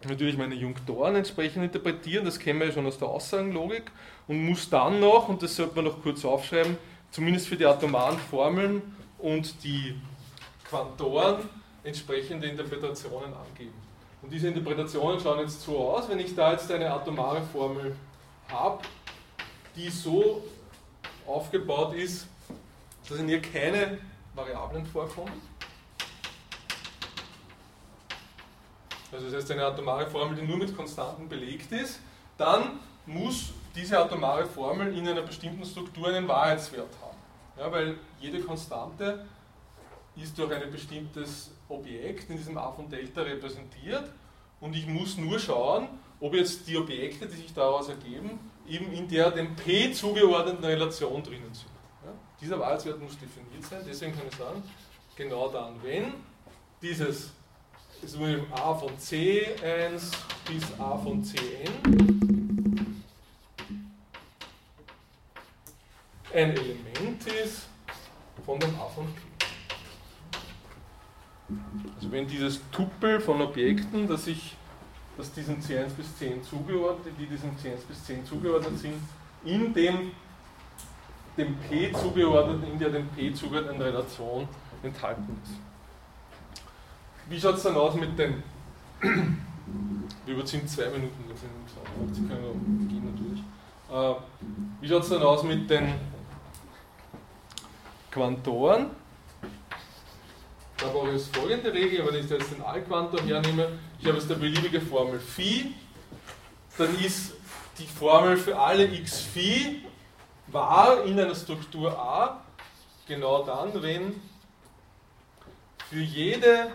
natürlich meine Junktoren entsprechend interpretieren, das kennen wir ja schon aus der Aussagenlogik, und muss dann noch, und das sollte man noch kurz aufschreiben, zumindest für die atomaren Formeln und die Quantoren entsprechende Interpretationen angeben. Und diese Interpretationen schauen jetzt so aus, wenn ich da jetzt eine atomare Formel habe, die so aufgebaut ist, dass in ihr keine Variablen vorkommen. Also das heißt eine atomare Formel, die nur mit Konstanten belegt ist, dann muss diese atomare Formel in einer bestimmten Struktur einen Wahrheitswert haben. Ja, weil jede Konstante ist durch ein bestimmtes Objekt in diesem A von Delta repräsentiert und ich muss nur schauen, ob jetzt die Objekte, die sich daraus ergeben, eben in der dem P zugeordneten Relation drinnen sind. Ja? Dieser Wahrheitswert muss definiert sein, deswegen kann ich sagen, genau dann, wenn dieses ist a von C1 bis a von Cn ein Element ist von dem a von P. Also wenn dieses Tupel von Objekten, das ich dass diesen C1 bis 10 zugeordnet, die diesem C1 bis 10 zugeordnet sind, in dem, dem P zugeordneten, in der dem P zugeordneten Relation enthalten ist. Wie schaut es dann aus mit den, wir überziehen zwei Minuten, Sie können gehen natürlich. Äh, wie schaut es dann aus mit den Quantoren? Da brauche ich jetzt folgende Regel, wenn ich jetzt den Allquantum hernehme, ich habe jetzt eine beliebige Formel Phi, dann ist die Formel für alle x Phi wahr in einer Struktur A, genau dann, wenn für jede,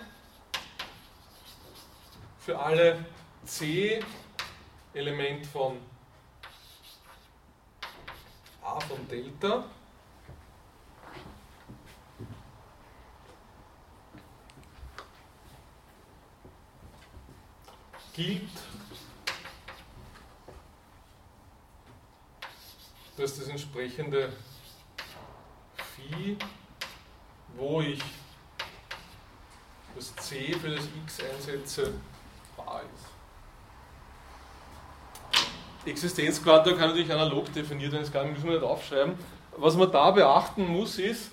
für alle C Element von A von Delta gilt, dass das entsprechende Phi, wo ich das C für das x einsetze, wahr ist. Existenzquantum kann natürlich analog definiert werden, das müssen wir nicht aufschreiben. Was man da beachten muss ist,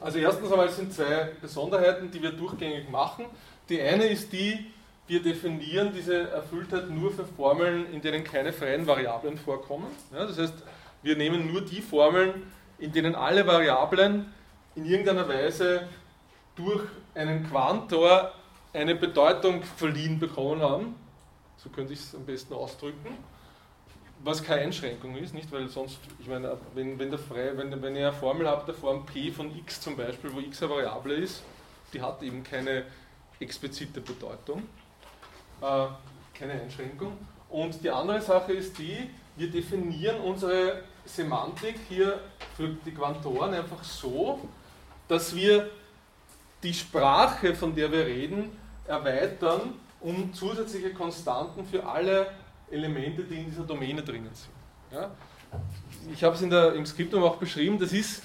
also erstens einmal sind zwei Besonderheiten, die wir durchgängig machen. Die eine ist die, wir definieren diese Erfülltheit nur für Formeln, in denen keine freien Variablen vorkommen. Ja, das heißt, wir nehmen nur die Formeln, in denen alle Variablen in irgendeiner Weise durch einen Quantor eine Bedeutung verliehen bekommen haben. So könnte ich es am besten ausdrücken. Was keine Einschränkung ist, nicht? Weil sonst, ich meine, wenn, wenn, der frei, wenn, wenn ihr eine Formel habt, der Form p von x zum Beispiel, wo x eine Variable ist, die hat eben keine explizite Bedeutung. Äh, keine Einschränkung. Und die andere Sache ist die, wir definieren unsere Semantik hier für die Quantoren einfach so, dass wir die Sprache, von der wir reden, erweitern um zusätzliche Konstanten für alle Elemente, die in dieser Domäne drinnen sind. Ja? Ich habe es im Skriptum auch beschrieben, das ist,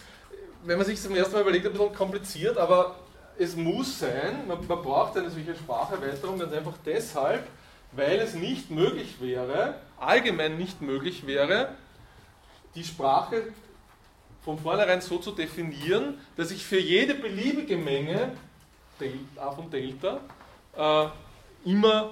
wenn man sich zum ersten Mal überlegt, ein bisschen kompliziert, aber es muss sein, man, man braucht eine solche Spracherweiterung ganz einfach deshalb, weil es nicht möglich wäre, allgemein nicht möglich wäre, die Sprache von vornherein so zu definieren, dass ich für jede beliebige Menge A von Delta äh, immer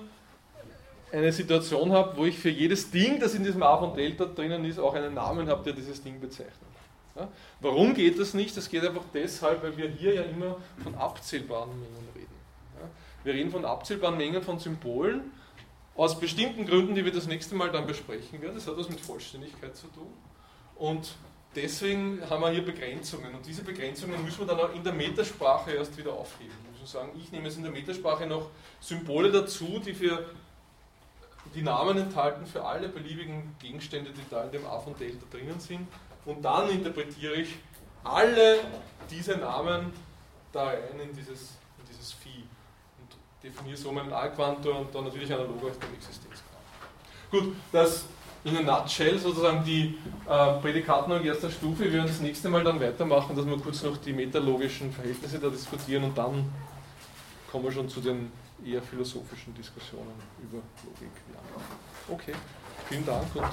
eine Situation habe, wo ich für jedes Ding, das in diesem A von Delta drinnen ist, auch einen Namen habe, der dieses Ding bezeichnet. Ja? Warum geht das nicht? Das geht einfach deshalb, weil wir hier ja immer von abzählbaren Mengen reden. Ja? Wir reden von abzählbaren Mengen von Symbolen, aus bestimmten Gründen, die wir das nächste Mal dann besprechen werden. Das hat was mit Vollständigkeit zu tun. Und deswegen haben wir hier Begrenzungen. Und diese Begrenzungen müssen wir dann auch in der Metasprache erst wieder aufheben. Wir müssen sagen, ich nehme jetzt in der Metasprache noch Symbole dazu, die für die Namen enthalten für alle beliebigen Gegenstände, die da in dem A von Delta drinnen sind. Und dann interpretiere ich alle diese Namen da rein in dieses, in dieses Phi und definiere so meinen A-Quantor und dann natürlich analog aus dem Existenzquantum. Gut, das in a nutshell sozusagen die äh, Prädikaten erster Stufe. Wir werden das nächste Mal dann weitermachen, dass wir kurz noch die metalogischen Verhältnisse da diskutieren und dann kommen wir schon zu den eher philosophischen Diskussionen über Logik. Okay, vielen Dank und